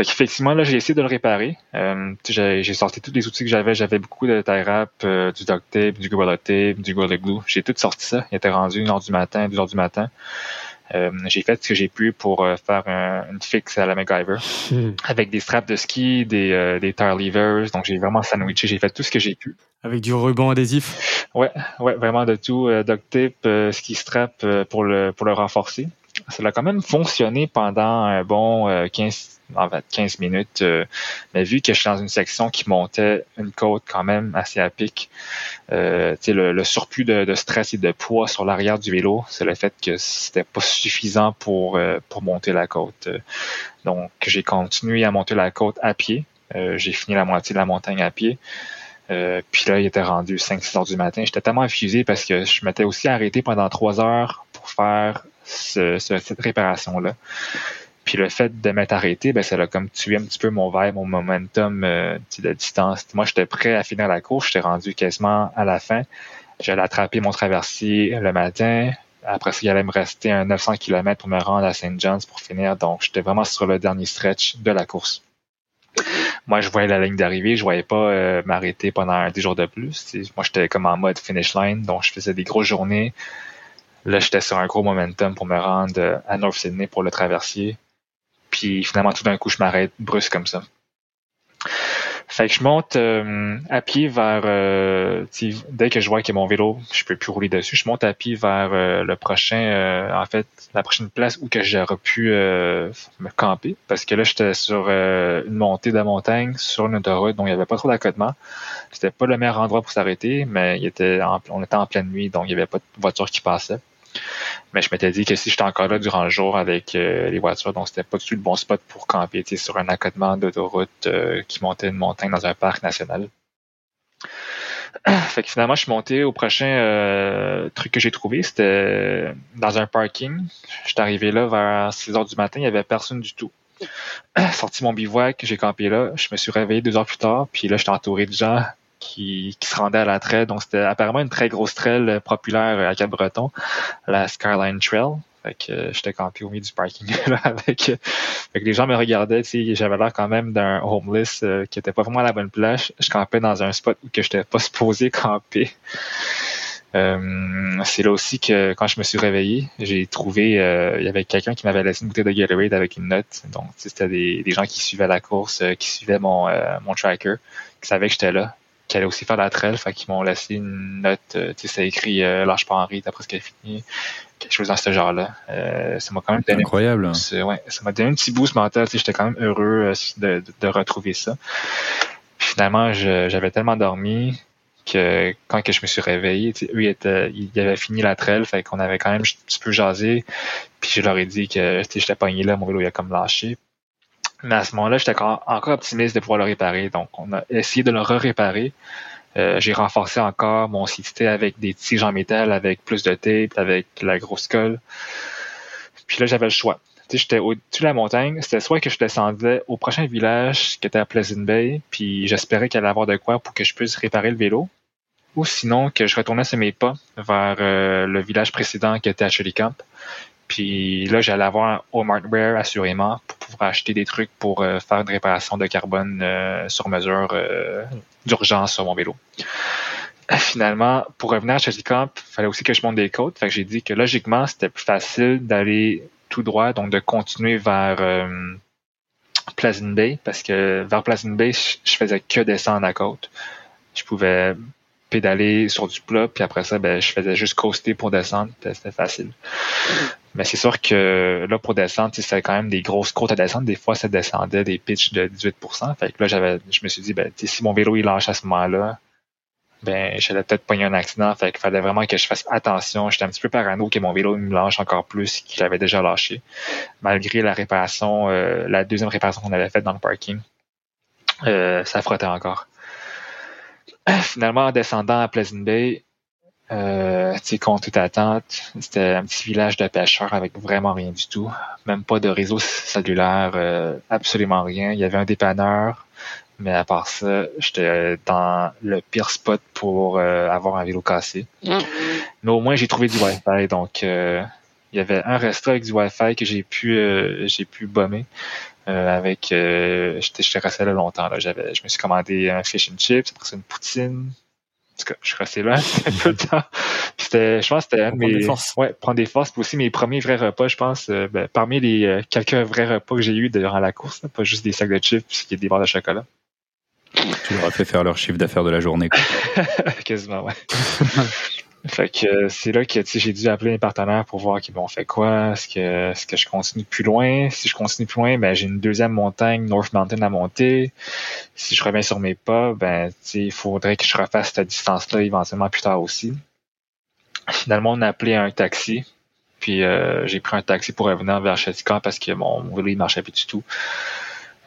Fait qu'effectivement, là, j'ai essayé de le réparer. Euh, j'ai sorti tous les outils que j'avais. J'avais beaucoup de tie wrap, euh, du duct tape, du gorilla tape, du gorilla glue. J'ai tout sorti ça. Il était rendu 1h du matin, 2h du matin. Euh, j'ai fait ce que j'ai pu pour euh, faire une fixe à la MacGyver hmm. avec des straps de ski, des, des tire levers. Donc j'ai vraiment sandwiché, j'ai fait tout ce que j'ai pu. Avec du ruban adhésif. Ouais, ouais, vraiment de tout, duct tape, ski strap pour le pour le renforcer. Ça a quand même fonctionné pendant un bon 15 en fait 15 minutes. Euh, mais vu que je suis dans une section qui montait une côte quand même assez à pic, euh, le, le surplus de, stress et de poids sur l'arrière du vélo, c'est le fait que c'était pas suffisant pour, euh, pour monter la côte. Donc j'ai continué à monter la côte à pied. Euh, j'ai fini la moitié de la montagne à pied. puis là, il était rendu 5-6 heures du matin. J'étais tellement infusé parce que je m'étais aussi arrêté pendant 3 heures pour faire cette réparation-là. Puis le fait de m'être arrêté, ben, ça a comme tué un petit peu mon vibe, mon momentum euh, de distance. Moi, j'étais prêt à finir la course, j'étais rendu quasiment à la fin. J'allais attraper mon traversier le matin. Après ça, il allait me rester un 900 km pour me rendre à St. John's pour finir. Donc, j'étais vraiment sur le dernier stretch de la course. Moi, je voyais la ligne d'arrivée, je voyais pas euh, m'arrêter pendant 10 jours de plus. Moi, j'étais comme en mode finish line, donc je faisais des grosses journées. Là, j'étais sur un gros momentum pour me rendre à North Sydney pour le traversier. Puis finalement, tout d'un coup, je m'arrête brusque comme ça. Fait que je monte euh, à pied vers euh, dès que je vois que mon vélo, je peux plus rouler dessus, je monte à pied vers euh, le prochain en fait la prochaine place où que j'aurais pu me camper parce que là j'étais sur une montée de montagne sur une autoroute donc il y avait pas trop d'accotement. C'était pas le meilleur endroit pour s'arrêter mais on était en pleine nuit donc il y avait pas de voiture qui passait. Mais je m'étais dit que si j'étais encore là durant le jour avec euh, les voitures, donc c'était pas du tout le bon spot pour camper sur un accotement d'autoroute euh, qui montait une montagne dans un parc national. finalement, je suis monté au prochain euh, truc que j'ai trouvé. C'était dans un parking. J'étais arrivé là vers 6 heures du matin, il y avait personne du tout. [CLEARS THROAT] Sorti mon bivouac, j'ai campé là. Je me suis réveillé deux heures plus tard, puis là, j'étais entouré de gens qui, qui se rendait à la trail. Donc, c'était apparemment une très grosse trail populaire à Cap-Breton, la Skyline Trail. Fait que euh, j'étais campé au milieu du parking [LAUGHS] là, avec, euh, fait que les gens me regardaient, tu j'avais l'air quand même d'un homeless euh, qui était pas vraiment à la bonne place. Je campais dans un spot où que j'étais pas [LAUGHS] supposé camper. c'est là aussi que quand je me suis réveillé, j'ai trouvé il y avait quelqu'un qui m'avait laissé une bouteille de Gatorade avec une note. Donc c'était des, des gens qui suivaient la course, qui suivaient mon mon tracker, qui savaient que j'étais là, qui allaient aussi faire la trail, fait qu'ils m'ont laissé une note, tu sais, ça écrit lâche pas Henri, ce qu'elle fini quelque chose dans ce genre-là. Euh, ça m'a quand même donné incroyable. ouais, ça m'a donné un petit boost mental. J'étais quand même heureux euh, de, de, retrouver ça. finalement, j'avais tellement dormi que quand que je me suis réveillé, eux ils, étaient, ils avaient fini la trail, fait qu'on avait quand même un petit peu jasé. Puis je leur ai dit que j'étais pogné là, mon vélo il a comme lâché. Mais à ce moment-là, j'étais encore optimiste de pouvoir le réparer. Donc, on a essayé de le re-réparer. Euh, j'ai renforcé encore mon cité avec des tiges en métal, avec plus de tape, avec la grosse colle. Puis là, j'avais le choix. J'étais au-dessus de la montagne. C'était soit que je descendais au prochain village qui était à Pleasant Bay, puis j'espérais qu'il allait avoir de quoi pour que je puisse réparer le vélo. Ou sinon, que je retournais sur mes pas vers euh, le village précédent qui était à Shirley. Puis là, j'allais avoir un Wear assurément pour pouvoir acheter des trucs pour euh, faire une réparation de carbone sur mesure d'urgence sur mon vélo. Finalement, pour revenir à Chelsea Camp, il fallait aussi que je monte des côtes. Fait que j'ai dit que logiquement, c'était plus facile d'aller tout droit, donc de continuer vers euh, Pleasant Bay, parce que vers Pleasant Bay, je faisais que descendre la côte. Je pouvais pédaler sur du plat, puis après ça, ben, je faisais juste coaster pour descendre, c'était facile. Mais c'est sûr que là, pour descendre, c'était quand même des grosses côtes à descendre. Des fois, ça descendait des pitches de 18%. Fait que là, j'avais, je me suis dit, ben, si mon vélo il lâche à ce moment-là, ben, j'allais peut-être pogner un accident. Fait qu'il fallait vraiment que je fasse attention. J'étais un petit peu parano que mon vélo me lâche encore plus qu'il avait déjà lâché. Malgré la réparation, euh, la deuxième réparation qu'on avait faite dans le parking, euh, ça frottait encore. [CLEARS THROAT] Finalement, en descendant à Pleasant Bay, euh, contre toute attente, c'était un petit village de pêcheurs avec vraiment rien du tout. Même pas de réseau cellulaire, euh, absolument rien. Il y avait un dépanneur, mais à part ça, j'étais dans le pire spot pour euh, avoir un vélo cassé. Mm. Mais au moins, j'ai trouvé du Wi-Fi, donc euh, il y avait un resto avec du Wi-Fi que j'ai pu j'ai pu bomber. Avec j'étais resté là longtemps là. J'avais je me suis commandé un fish and chips, après ça une poutine, je suis resté là [LAUGHS] un peu de temps. c'était, je pense que c'était un de mes, ouais, prendre des forces. Puis aussi mes premiers vrais repas, je pense, euh, ben, parmi les euh, quelques vrais repas que j'ai eu durant la course, pas juste des sacs de chips puis des barres de chocolat. Tu leur as fait faire leur chiffre d'affaires de la journée. [LAUGHS] Quasiment, ouais. [LAUGHS] Fait que euh, c'est là que j'ai dû appeler mes partenaires pour voir qu'ils m'ont fait quoi. Est-ce que, est-ce que je continue plus loin? Si je continue plus loin, ben j'ai une deuxième montagne, North Mountain, à monter. Si je reviens sur mes pas, ben il faudrait que je refasse cette distance-là éventuellement plus tard aussi. Finalement, on a appelé un taxi. Puis euh, j'ai pris un taxi pour revenir vers Chetican parce que mon, vélo il marchait plus du tout.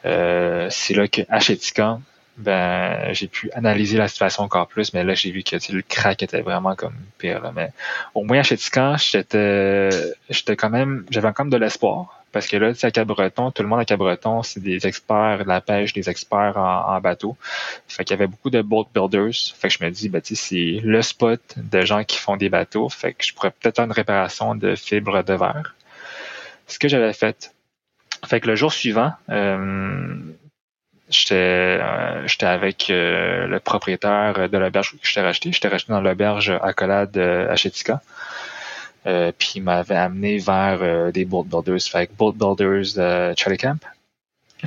Euh, c'est là que à ben j'ai pu analyser la situation encore plus, mais là j'ai vu que le crack était vraiment comme pire. Mais au moins à Chétican, j'étais j'étais quand même j'avais quand même de l'espoir. Parce que là, à Cabreton, tout le monde à Cabreton, c'est des experts de la pêche, des experts en, bateau. Fait qu'il y avait beaucoup de boat builders. Fait que je me dis, ben, c'est le spot de gens qui font des bateaux. Fait que je pourrais peut-être faire une réparation de fibres de verre. Ce que j'avais fait. Fait que le jour suivant, euh, J'étais euh, j'étais avec euh, le propriétaire de l'auberge que j'étais racheté. J'étais racheté dans l'auberge accolade euh, à Chetika. puis il m'avait amené vers des boat builders, fait boat builders de Charlie Camp.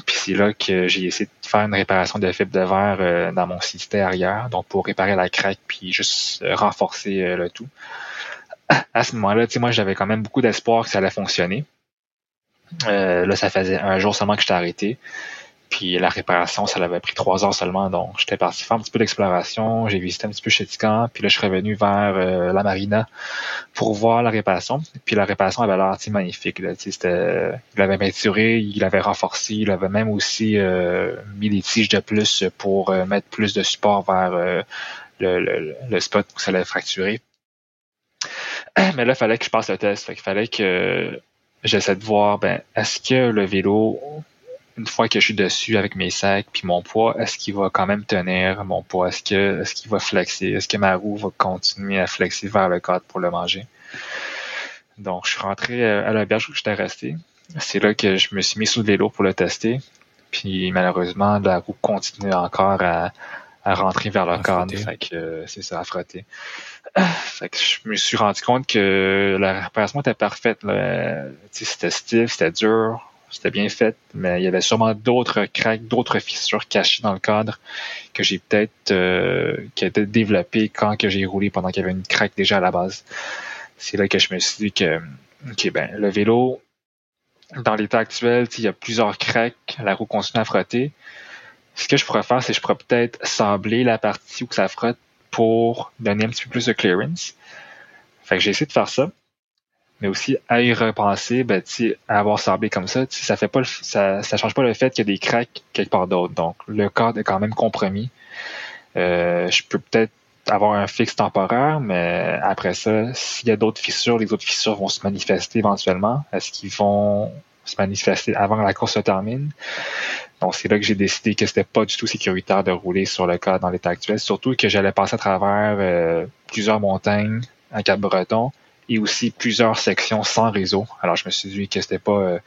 Puis c'est là que j'ai essayé de faire une réparation de fibre de verre dans mon système arrière, donc pour réparer la craque puis juste renforcer le tout. À ce moment-là, tu sais, moi j'avais quand même beaucoup d'espoir que ça allait fonctionner. là, ça faisait un jour seulement que j'étais arrêté. Puis la réparation, ça l'avait pris trois heures seulement. Donc, j'étais parti faire un petit peu d'exploration. J'ai visité un petit peu chez Tican. Puis là, je suis revenu vers euh, la marina pour voir la réparation. Puis la réparation avait l'air magnifique. Là. C'était, il avait peinturé, il avait renforcé, il avait même aussi euh, mis des tiges de plus pour euh, mettre plus de support vers le, spot où ça allait fracturer. [CLEARS THROAT] Mais là, il fallait que je passe le test. Qu'il fallait que j'essaie de voir, ben, est-ce que le vélo une fois que je suis dessus avec mes sacs, puis mon poids, est-ce qu'il va quand même tenir mon poids? Est-ce que est-ce qu'il va flexer? Est-ce que ma roue va continuer à flexer vers le cadre pour le manger? Donc, je suis rentré à l'auberge où j'étais resté. C'est là que je me suis mis sous le vélo pour le tester. Puis malheureusement, la roue continue encore à, à rentrer vers le cadre. Fait que c'est ça, à frotter. [CLEARS THROAT] Fait que je me suis rendu compte que la réparation était parfaite. C'était stiff, c'était dur, c'était bien fait, mais il y avait sûrement d'autres cracks, d'autres fissures cachées dans le cadre que j'ai peut-être euh, qui a été développé quand que j'ai roulé pendant qu'il y avait une craque déjà à la base. C'est là que je me suis dit que ben le vélo dans l'état actuel, il y a plusieurs cracks, la roue continue à frotter. Ce que je pourrais faire, c'est que je pourrais peut-être sabler la partie où ça frotte pour donner un petit peu plus de clearance. Fait que j'ai essayé de faire ça. Mais aussi, à y repenser, ben, à avoir sablé comme ça, ça fait pas ça, ça change pas le fait qu'il y a des cracks quelque part d'autre. Donc, le cadre est quand même compromis. Euh, je peux peut-être avoir un fixe temporaire, mais après ça, s'il y a d'autres fissures, les autres fissures vont se manifester éventuellement. Est-ce qu'ils vont se manifester avant la course se termine? Donc, c'est là que j'ai décidé que c'était pas du tout sécuritaire de rouler sur le cas dans l'état actuel, surtout que j'allais passer à travers euh, plusieurs montagnes à Cap-Breton et aussi plusieurs sections sans réseau. Alors, je me suis dit que c'était pas euh,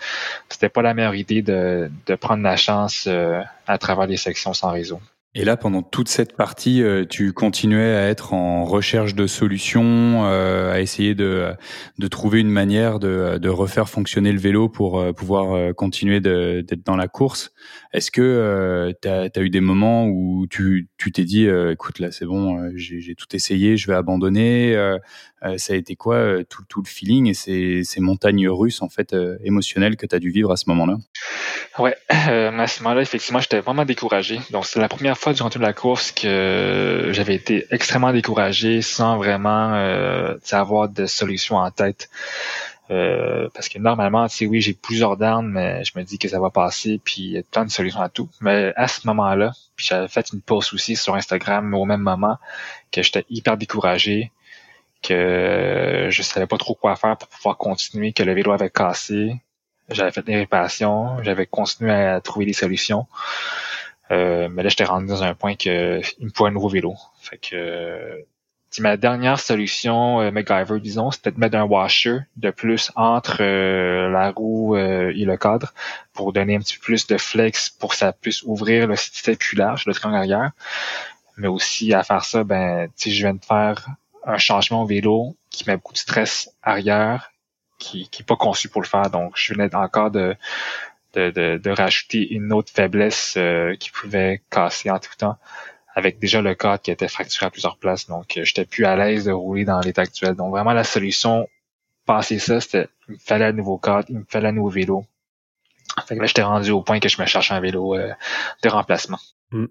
c'était pas la meilleure idée de, de prendre la chance euh, à travers les sections sans réseau. Et là, pendant toute cette partie, euh, tu continuais à être en recherche de solutions, euh, à essayer de, de trouver une manière de, de refaire fonctionner le vélo pour euh, pouvoir continuer d'être dans la course. Est-ce que tu as, eu des moments où tu t'es dit, écoute, là c'est bon, j'ai tout essayé, je vais abandonner Ça a été quoi tout, tout le feeling et ces, ces montagnes russes en fait émotionnelles que tu as dû vivre à ce moment-là? Ouais, à ce moment-là, effectivement, j'étais vraiment découragé. Donc c'est la première fois durant toute la course que j'avais été extrêmement découragé sans vraiment euh, avoir de solution en tête. Euh, parce que normalement, tu sais, oui, j'ai plusieurs d'armes, mais je me dis que ça va passer, puis il y a plein de solutions à tout. Mais à ce moment-là, puis j'avais fait une pause aussi sur Instagram au même moment que j'étais hyper découragé, que je savais pas trop quoi faire pour pouvoir continuer, que le vélo avait cassé. J'avais fait des réparations, j'avais continué à trouver des solutions. Euh, mais là, j'étais rendu dans un point que il me faut un nouveau vélo. Fait que euh, ma dernière solution euh, MacGyver, disons, c'était de mettre un washer de plus entre euh, la roue et le cadre pour donner un petit peu plus de flex pour que ça puisse ouvrir le système plus large, le triangle arrière. Mais aussi à faire ça, ben, je viens de faire un changement au vélo qui met beaucoup de stress arrière, qui n'est pas conçu pour le faire. Donc, je venais encore de de, de, rajouter une autre faiblesse euh, qui pouvait casser en tout temps avec déjà le cadre qui était fracturé à plusieurs places. Donc, euh, j'étais plus à l'aise de rouler dans l'état actuel. Donc, vraiment, la solution, passer ça, c'était, il me fallait un nouveau cadre, il me fallait un nouveau vélo. Fait que là, j'étais rendu au point que je me cherchais un vélo euh, de remplacement. Mm.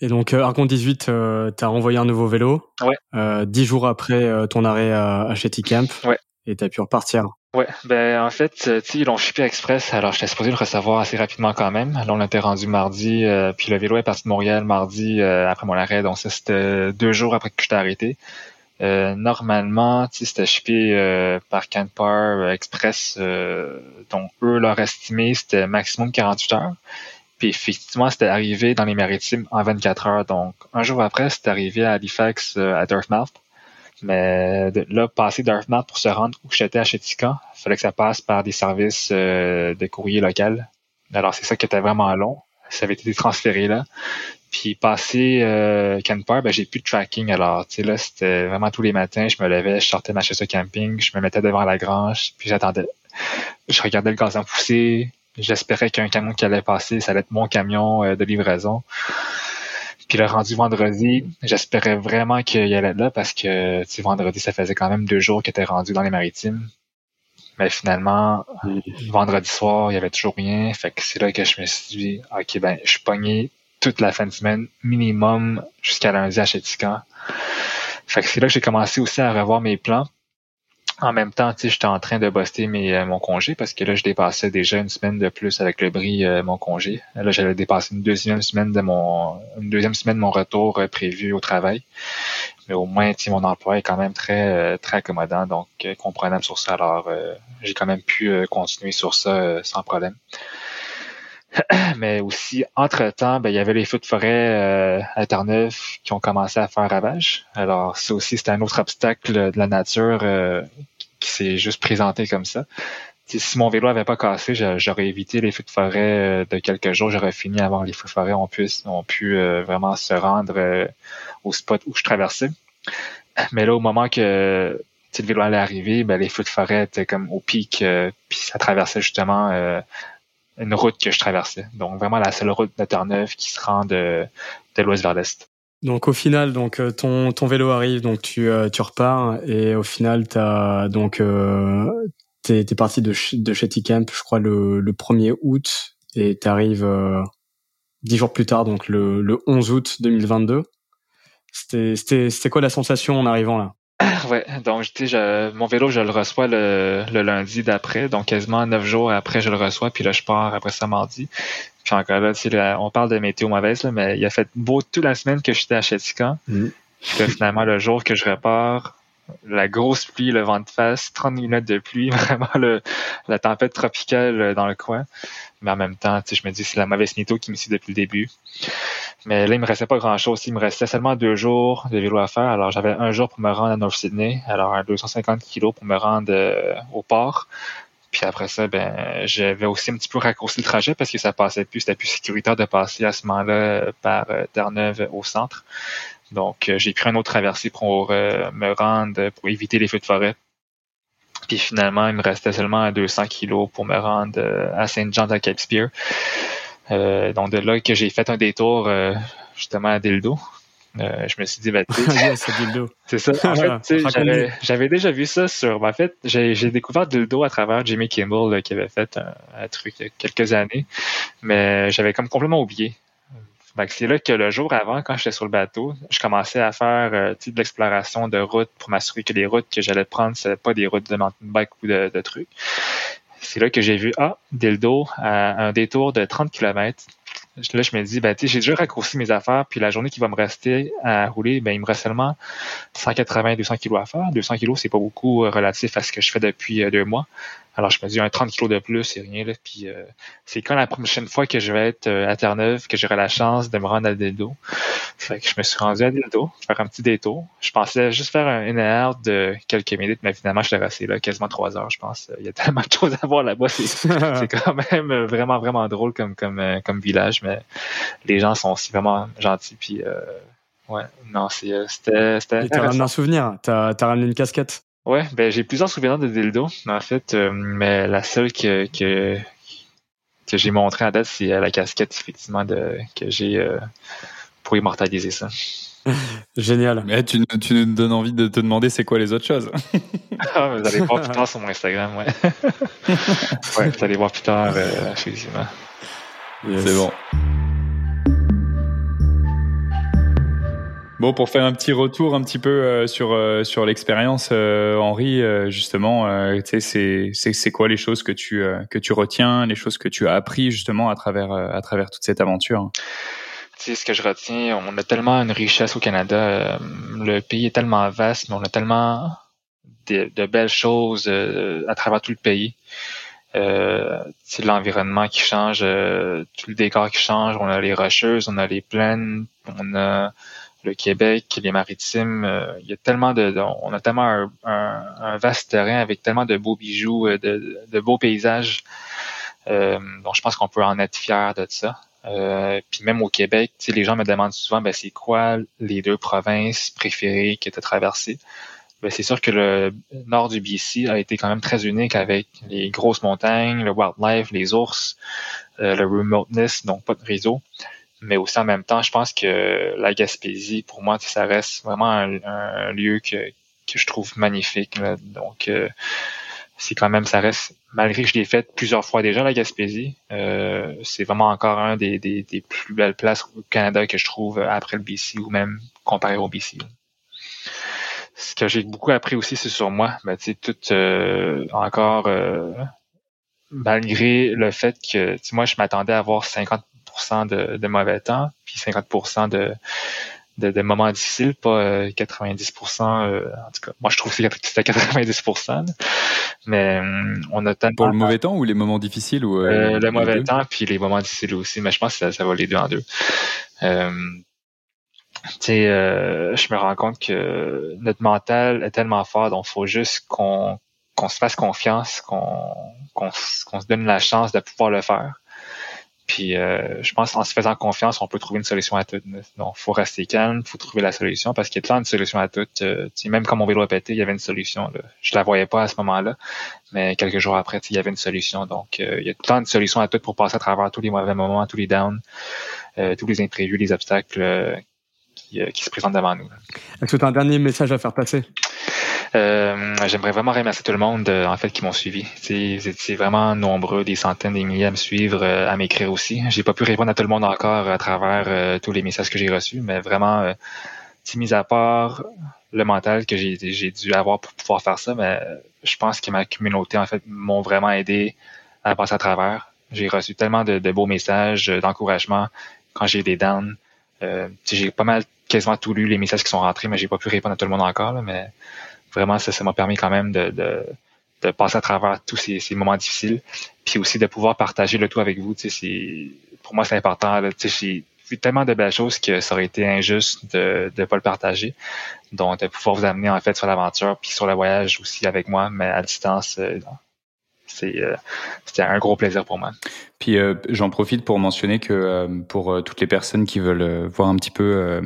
Et donc, Argon 18, tu as envoyé un nouveau vélo. Ouais. dix jours après ton arrêt à, à Shetty Camp. Ouais. Et tu as pu repartir. Ouais, ben en fait, euh, tu sais, ils l'ont shippé express, alors j'étais supposé le recevoir assez rapidement quand même. Là, on l'était rendu mardi, euh, puis le vélo est parti de Montréal mardi euh, après mon arrêt, donc ça c'était deux jours après que j'étais arrêté. normalement, tu sais, c'était shippé par Canpar Express, donc eux leur estimé c'était maximum 48 heures. Puis effectivement, c'était arrivé dans les maritimes en 24 heures. Donc un jour après, c'était arrivé à Halifax à Dartmouth. Mais là, passer Dartmouth pour se rendre où j'étais à Chetika, il fallait que ça passe par des services euh, de courrier local. Alors, c'est ça qui était vraiment long. Ça avait été transféré là. Puis passer euh, ben, j'ai plus de tracking. Alors, tu sais, là, c'était vraiment tous les matins, je me levais, je sortais ma chaise de camping, je me mettais devant la grange, puis j'attendais. Je regardais le gazon pousser. J'espérais qu'un camion qui allait passer, ça allait être mon camion euh, de livraison. Puis le rendu vendredi, j'espérais vraiment qu'il allait là parce que vendredi, ça faisait quand même deux jours qu'il était rendu dans les maritimes. Mais finalement, vendredi soir, il y avait toujours rien. Fait que c'est là que je me suis dit, OK, ben, je suis pogné toute la fin de semaine, minimum jusqu'à lundi à Chetika. Fait que c'est là que j'ai commencé aussi à revoir mes plans en même temps, j'étais en train de bosser mes, euh, mon congé parce que là, je dépassais déjà une semaine de plus avec le bris euh, mon congé. Là, j'allais dépasser une deuxième semaine de mon une deuxième semaine de mon retour euh, prévu au travail. Mais au moins, mon emploi est quand même très très accommodant, donc comprenable sur ça. Alors, j'ai quand même pu continuer sur ça sans problème. [COUGHS] Mais aussi, entre-temps, ben, il y avait les feux de forêt euh, à Terre-Neuve qui ont commencé à faire ravage. Alors, ça aussi, c'était un autre obstacle de la nature euh, qui s'est juste présenté comme ça. si mon vélo avait pas cassé, j'aurais évité les feux de forêt de quelques jours. J'aurais fini avant les feux de forêt ont pu, ont pu vraiment se rendre au spot où je traversais. Mais là, au moment que le vélo allait arriver, ben, les feux de forêt étaient comme au pic, puis ça traversait justement une route que je traversais. Donc vraiment la seule route de Terre-Neuve qui se rend de, de l'ouest vers l'est. Donc au final, donc euh, ton ton vélo arrive, donc tu euh, tu repars et au final t'as donc euh, t'es t'es parti de de chez Camp, je crois le le 1er août et t'arrives euh, dix jours plus tard, donc le le 11 août 2022. C'était c'était c'était quoi la sensation en arrivant là? Ouais, donc je, mon vélo, je le reçois le, le lundi d'après, donc quasiment neuf jours après, je le reçois, puis là, je pars après ça mardi. Puis encore là, là on parle de météo mauvaise, là, mais il a fait beau toute la semaine que j'étais à Chetika. Mm. Puis finalement, le jour que je repars, la grosse pluie, le vent de face, 30 minutes de pluie, [LAUGHS] vraiment la tempête tropicale dans le coin. Mais en même temps, je me dis c'est la mauvaise météo qui me suit depuis le début. Mais là, il me restait pas grand-chose. Il me restait seulement deux jours de vélo à faire. Alors, j'avais un jour pour me rendre à North Sydney. Alors, un 250 kilos pour me rendre euh, au port. Puis après ça, ben, j'avais aussi un petit peu raccourci le trajet parce que ça passait plus, c'était plus sécuritaire de passer à ce moment-là par euh, Terre-Neuve au centre. Donc, euh, j'ai pris un autre traversée pour me rendre, pour éviter les feux de forêt. Puis finalement, il me restait seulement 200 kilos pour me rendre à John à Cape Spear. Euh, donc de là que j'ai fait un détour euh, justement à Dildo. Euh, je me suis dit, bah, [LAUGHS] c'est ça. En fait, j'avais déjà vu ça sur. Ben, en fait, j'ai découvert Dildo à travers Jimmy Kimball qui avait fait un, truc il y a quelques années, mais j'avais comme complètement oublié. C'est là que le jour avant, quand j'étais sur le bateau, je commençais à faire de l'exploration de routes pour m'assurer que les routes que j'allais prendre, ce pas des routes de mountain bike ou de, trucs c'est là que j'ai vu, ah, Dildo, un détour de 30 km. Là, je me dis, ben, j'ai déjà raccourci mes affaires, puis la journée qui va me rester à rouler, ben, il me reste seulement 180, 200 kilos à faire. 200 kilos, c'est pas beaucoup euh, relatif à ce que je fais depuis euh, deux mois. Alors, je me dis, un 30 kilos de plus, c'est rien, là. Puis, euh, c'est quand la prochaine fois que je vais être euh, à Terre-Neuve que j'aurai la chance de me rendre à Dildo. Fait que je me suis rendu à Dildo, faire un petit détour. Je pensais juste faire un une heure de quelques minutes, mais finalement, je l'ai resté là quasiment trois heures, je pense. Il y a tellement de choses à voir là-bas. C'est [LAUGHS] quand même vraiment, vraiment drôle comme, comme, euh, comme village, mais les gens sont aussi vraiment gentils. Puis, ouais, non, c'était. T'as ramené un souvenir, t'as as ramené une casquette? Ouais, ben j'ai plusieurs souvenirs de dildo, en fait, euh, mais la seule que, que, que j'ai montrée à date, c'est la casquette, effectivement, de, que j'ai euh, pour immortaliser ça. [LAUGHS] Génial. Mais tu, tu nous donnes envie de te demander c'est quoi les autres choses. [LAUGHS] ah, vous allez voir plus tard sur mon Instagram, ouais. [LAUGHS] ouais, vous allez voir plus tard, euh, effectivement. C'est bon. Bon, pour faire un petit retour un petit peu euh, sur euh, sur l'expérience, euh, Henri, justement, tu sais, c'est c'est quoi les choses que tu que tu retiens, les choses que tu as appris justement à travers à travers toute cette aventure? Tu sais, ce que je retiens, on a tellement une richesse au Canada. le pays est tellement vaste, mais on a tellement de, de belles choses à travers tout le pays. Euh, l'environnement qui change, tout le décor qui change. On a les rocheuses, on a les plaines, on a le Québec, les maritimes, euh, il y a tellement de, on a tellement un, vaste terrain avec tellement de beaux bijoux, euh, de, beaux paysages. Euh, donc je pense qu'on peut en être fier de ça. puis même au Québec, les gens me demandent souvent, ben, c'est quoi les deux provinces préférées qui étaient traversées? Ben, c'est sûr que le nord du BC a été quand même très unique avec les grosses montagnes, le wildlife, les ours, le remoteness, donc pas de réseau mais aussi en même temps, je pense que la Gaspésie, pour moi, ça reste vraiment un, lieu que, que je trouve magnifique. Donc, euh, c'est quand même, ça reste, malgré que je l'ai fait plusieurs fois déjà, la Gaspésie, euh, c'est vraiment encore un des, des, des, plus belles places au Canada que je trouve après le BC ou même comparé au BC. Ce que j'ai beaucoup appris aussi, c'est sur moi. Ben, tu sais, tout euh, encore, malgré le fait que, moi, je m'attendais à avoir 50 de, mauvais temps, puis 50 de, de, moments difficiles, pas 90%. en tout cas, moi je trouve que c'était 90%. Mais on a tant pour le mauvais temps ou les moments difficiles ou le mauvais temps puis les moments difficiles aussi. Mais je pense que ça, ça va les deux en deux. Euh, je me rends compte que notre mental est tellement fort, donc il faut juste qu'on qu'on se fasse confiance, qu'on qu'on se donne la chance de pouvoir le faire. Puis euh, je pense qu'en se faisant confiance, on peut trouver une solution à tout. Donc, faut rester calme, faut trouver la solution parce qu'il y a plein de solutions à tout. Euh, même quand mon vélo a pété, il y avait une solution. Là. Je la voyais pas à ce moment-là, mais quelques jours après, il y avait une solution. Donc, euh, il y a plein de solutions à tout pour passer à travers tous les mauvais moments, tous les downs, euh, tous les imprévus, les obstacles qui, qui, se présentent devant nous. Est-ce que tu as un dernier message à faire passer? Euh, J'aimerais vraiment remercier tout le monde euh, en fait qui m'ont suivi. C'est vraiment nombreux, des centaines, des milliers à me suivre, euh, à m'écrire aussi. J'ai pas pu répondre à tout le monde encore à travers euh, tous les messages que j'ai reçus, mais vraiment, euh, mis à part le mental que j'ai dû avoir pour pouvoir faire ça, mais je pense que ma communauté en fait m'ont vraiment aidé à passer à travers. J'ai reçu tellement de, de beaux messages d'encouragement quand j'ai des downs. j'ai pas mal quasiment tout lu les messages qui sont rentrés, mais j'ai pas pu répondre à tout le monde encore. Là, mais vraiment, ça, m'a permis quand même de, de, passer à travers tous ces, moments difficiles, puis aussi de pouvoir partager le tout avec vous. Pour moi, c'est important. J'ai vu tellement de belles choses que ça aurait été injuste de ne pas le partager. Donc, de pouvoir vous amener en fait sur l'aventure, puis sur le voyage aussi avec moi, mais à distance, euh, euh, c'était un gros plaisir pour moi. Puis euh, j'en profite pour mentionner que euh, pour euh, toutes les personnes qui veulent voir un petit peu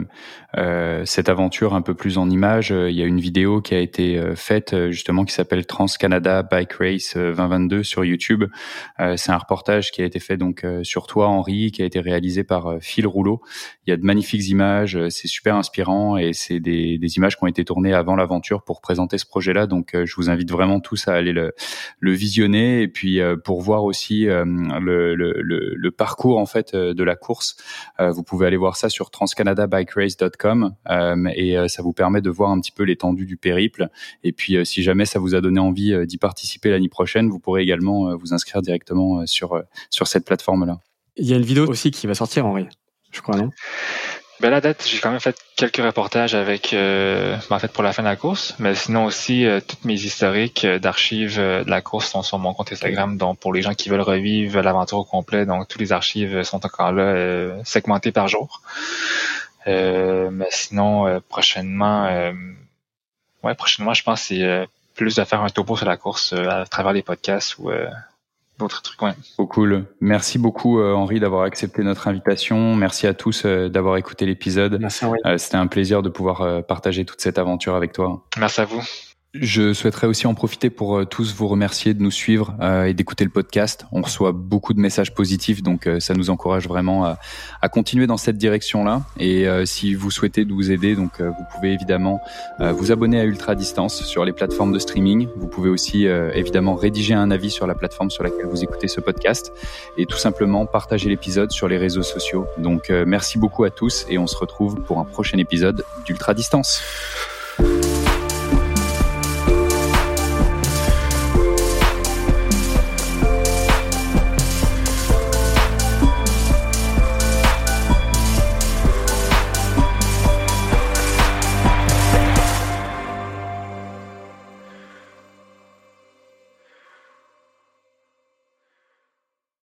cette aventure un peu plus en images, il y a une vidéo qui a été faite justement qui s'appelle Trans Canada Bike Race 2022 sur YouTube. c'est un reportage qui a été fait donc sur toi Henri, qui a été réalisé par Phil Rouleau. Il y a de magnifiques images, c'est super inspirant et c'est des, des, images qui ont été tournées avant l'aventure pour présenter ce projet-là. Donc je vous invite vraiment tous à aller le, le visionner et puis pour voir aussi le le, parcours en fait euh, de la course. Euh, vous pouvez aller voir ça sur transcanadabikerace.com euh, et ça vous permet de voir un petit peu l'étendue du périple. Et puis, si jamais ça vous a donné envie d'y participer l'année prochaine, vous pourrez également vous inscrire directement sur sur cette plateforme-là. Il y a une vidéo aussi qui va sortir, Henri. Je crois, non? Ben, la date, j'ai quand même fait quelques reportages avec, euh, ben, en fait, pour la fin de la course, mais sinon aussi, euh, toutes mes historiques euh, d'archives de la course sont sur mon compte Instagram. Donc, pour les gens qui veulent revivre l'aventure au complet, donc, tous les archives sont encore là, segmentées par jour. Mais sinon, prochainement, ouais, prochainement, je pense c'est plus de faire un topo sur la course à travers les podcasts ou d'autres trucs. Ouais. cool. Merci beaucoup euh, Henri d'avoir accepté notre invitation. Merci à tous euh, d'avoir écouté l'épisode. Euh, c'était un plaisir de pouvoir partager toute cette aventure avec toi. Merci à vous. Je souhaiterais aussi en profiter pour euh, tous vous remercier de nous suivre euh, et d'écouter le podcast. On reçoit beaucoup de messages positifs, donc euh, ça nous encourage vraiment à, à continuer dans cette direction-là. Et si vous souhaitez nous aider, donc vous pouvez évidemment vous abonner à Ultra Distance sur les plateformes de streaming. Vous pouvez aussi évidemment rédiger un avis sur la plateforme sur laquelle vous écoutez ce podcast et tout simplement partager l'épisode sur les réseaux sociaux. Donc merci beaucoup à tous et on se retrouve pour un prochain épisode d'Ultra Distance.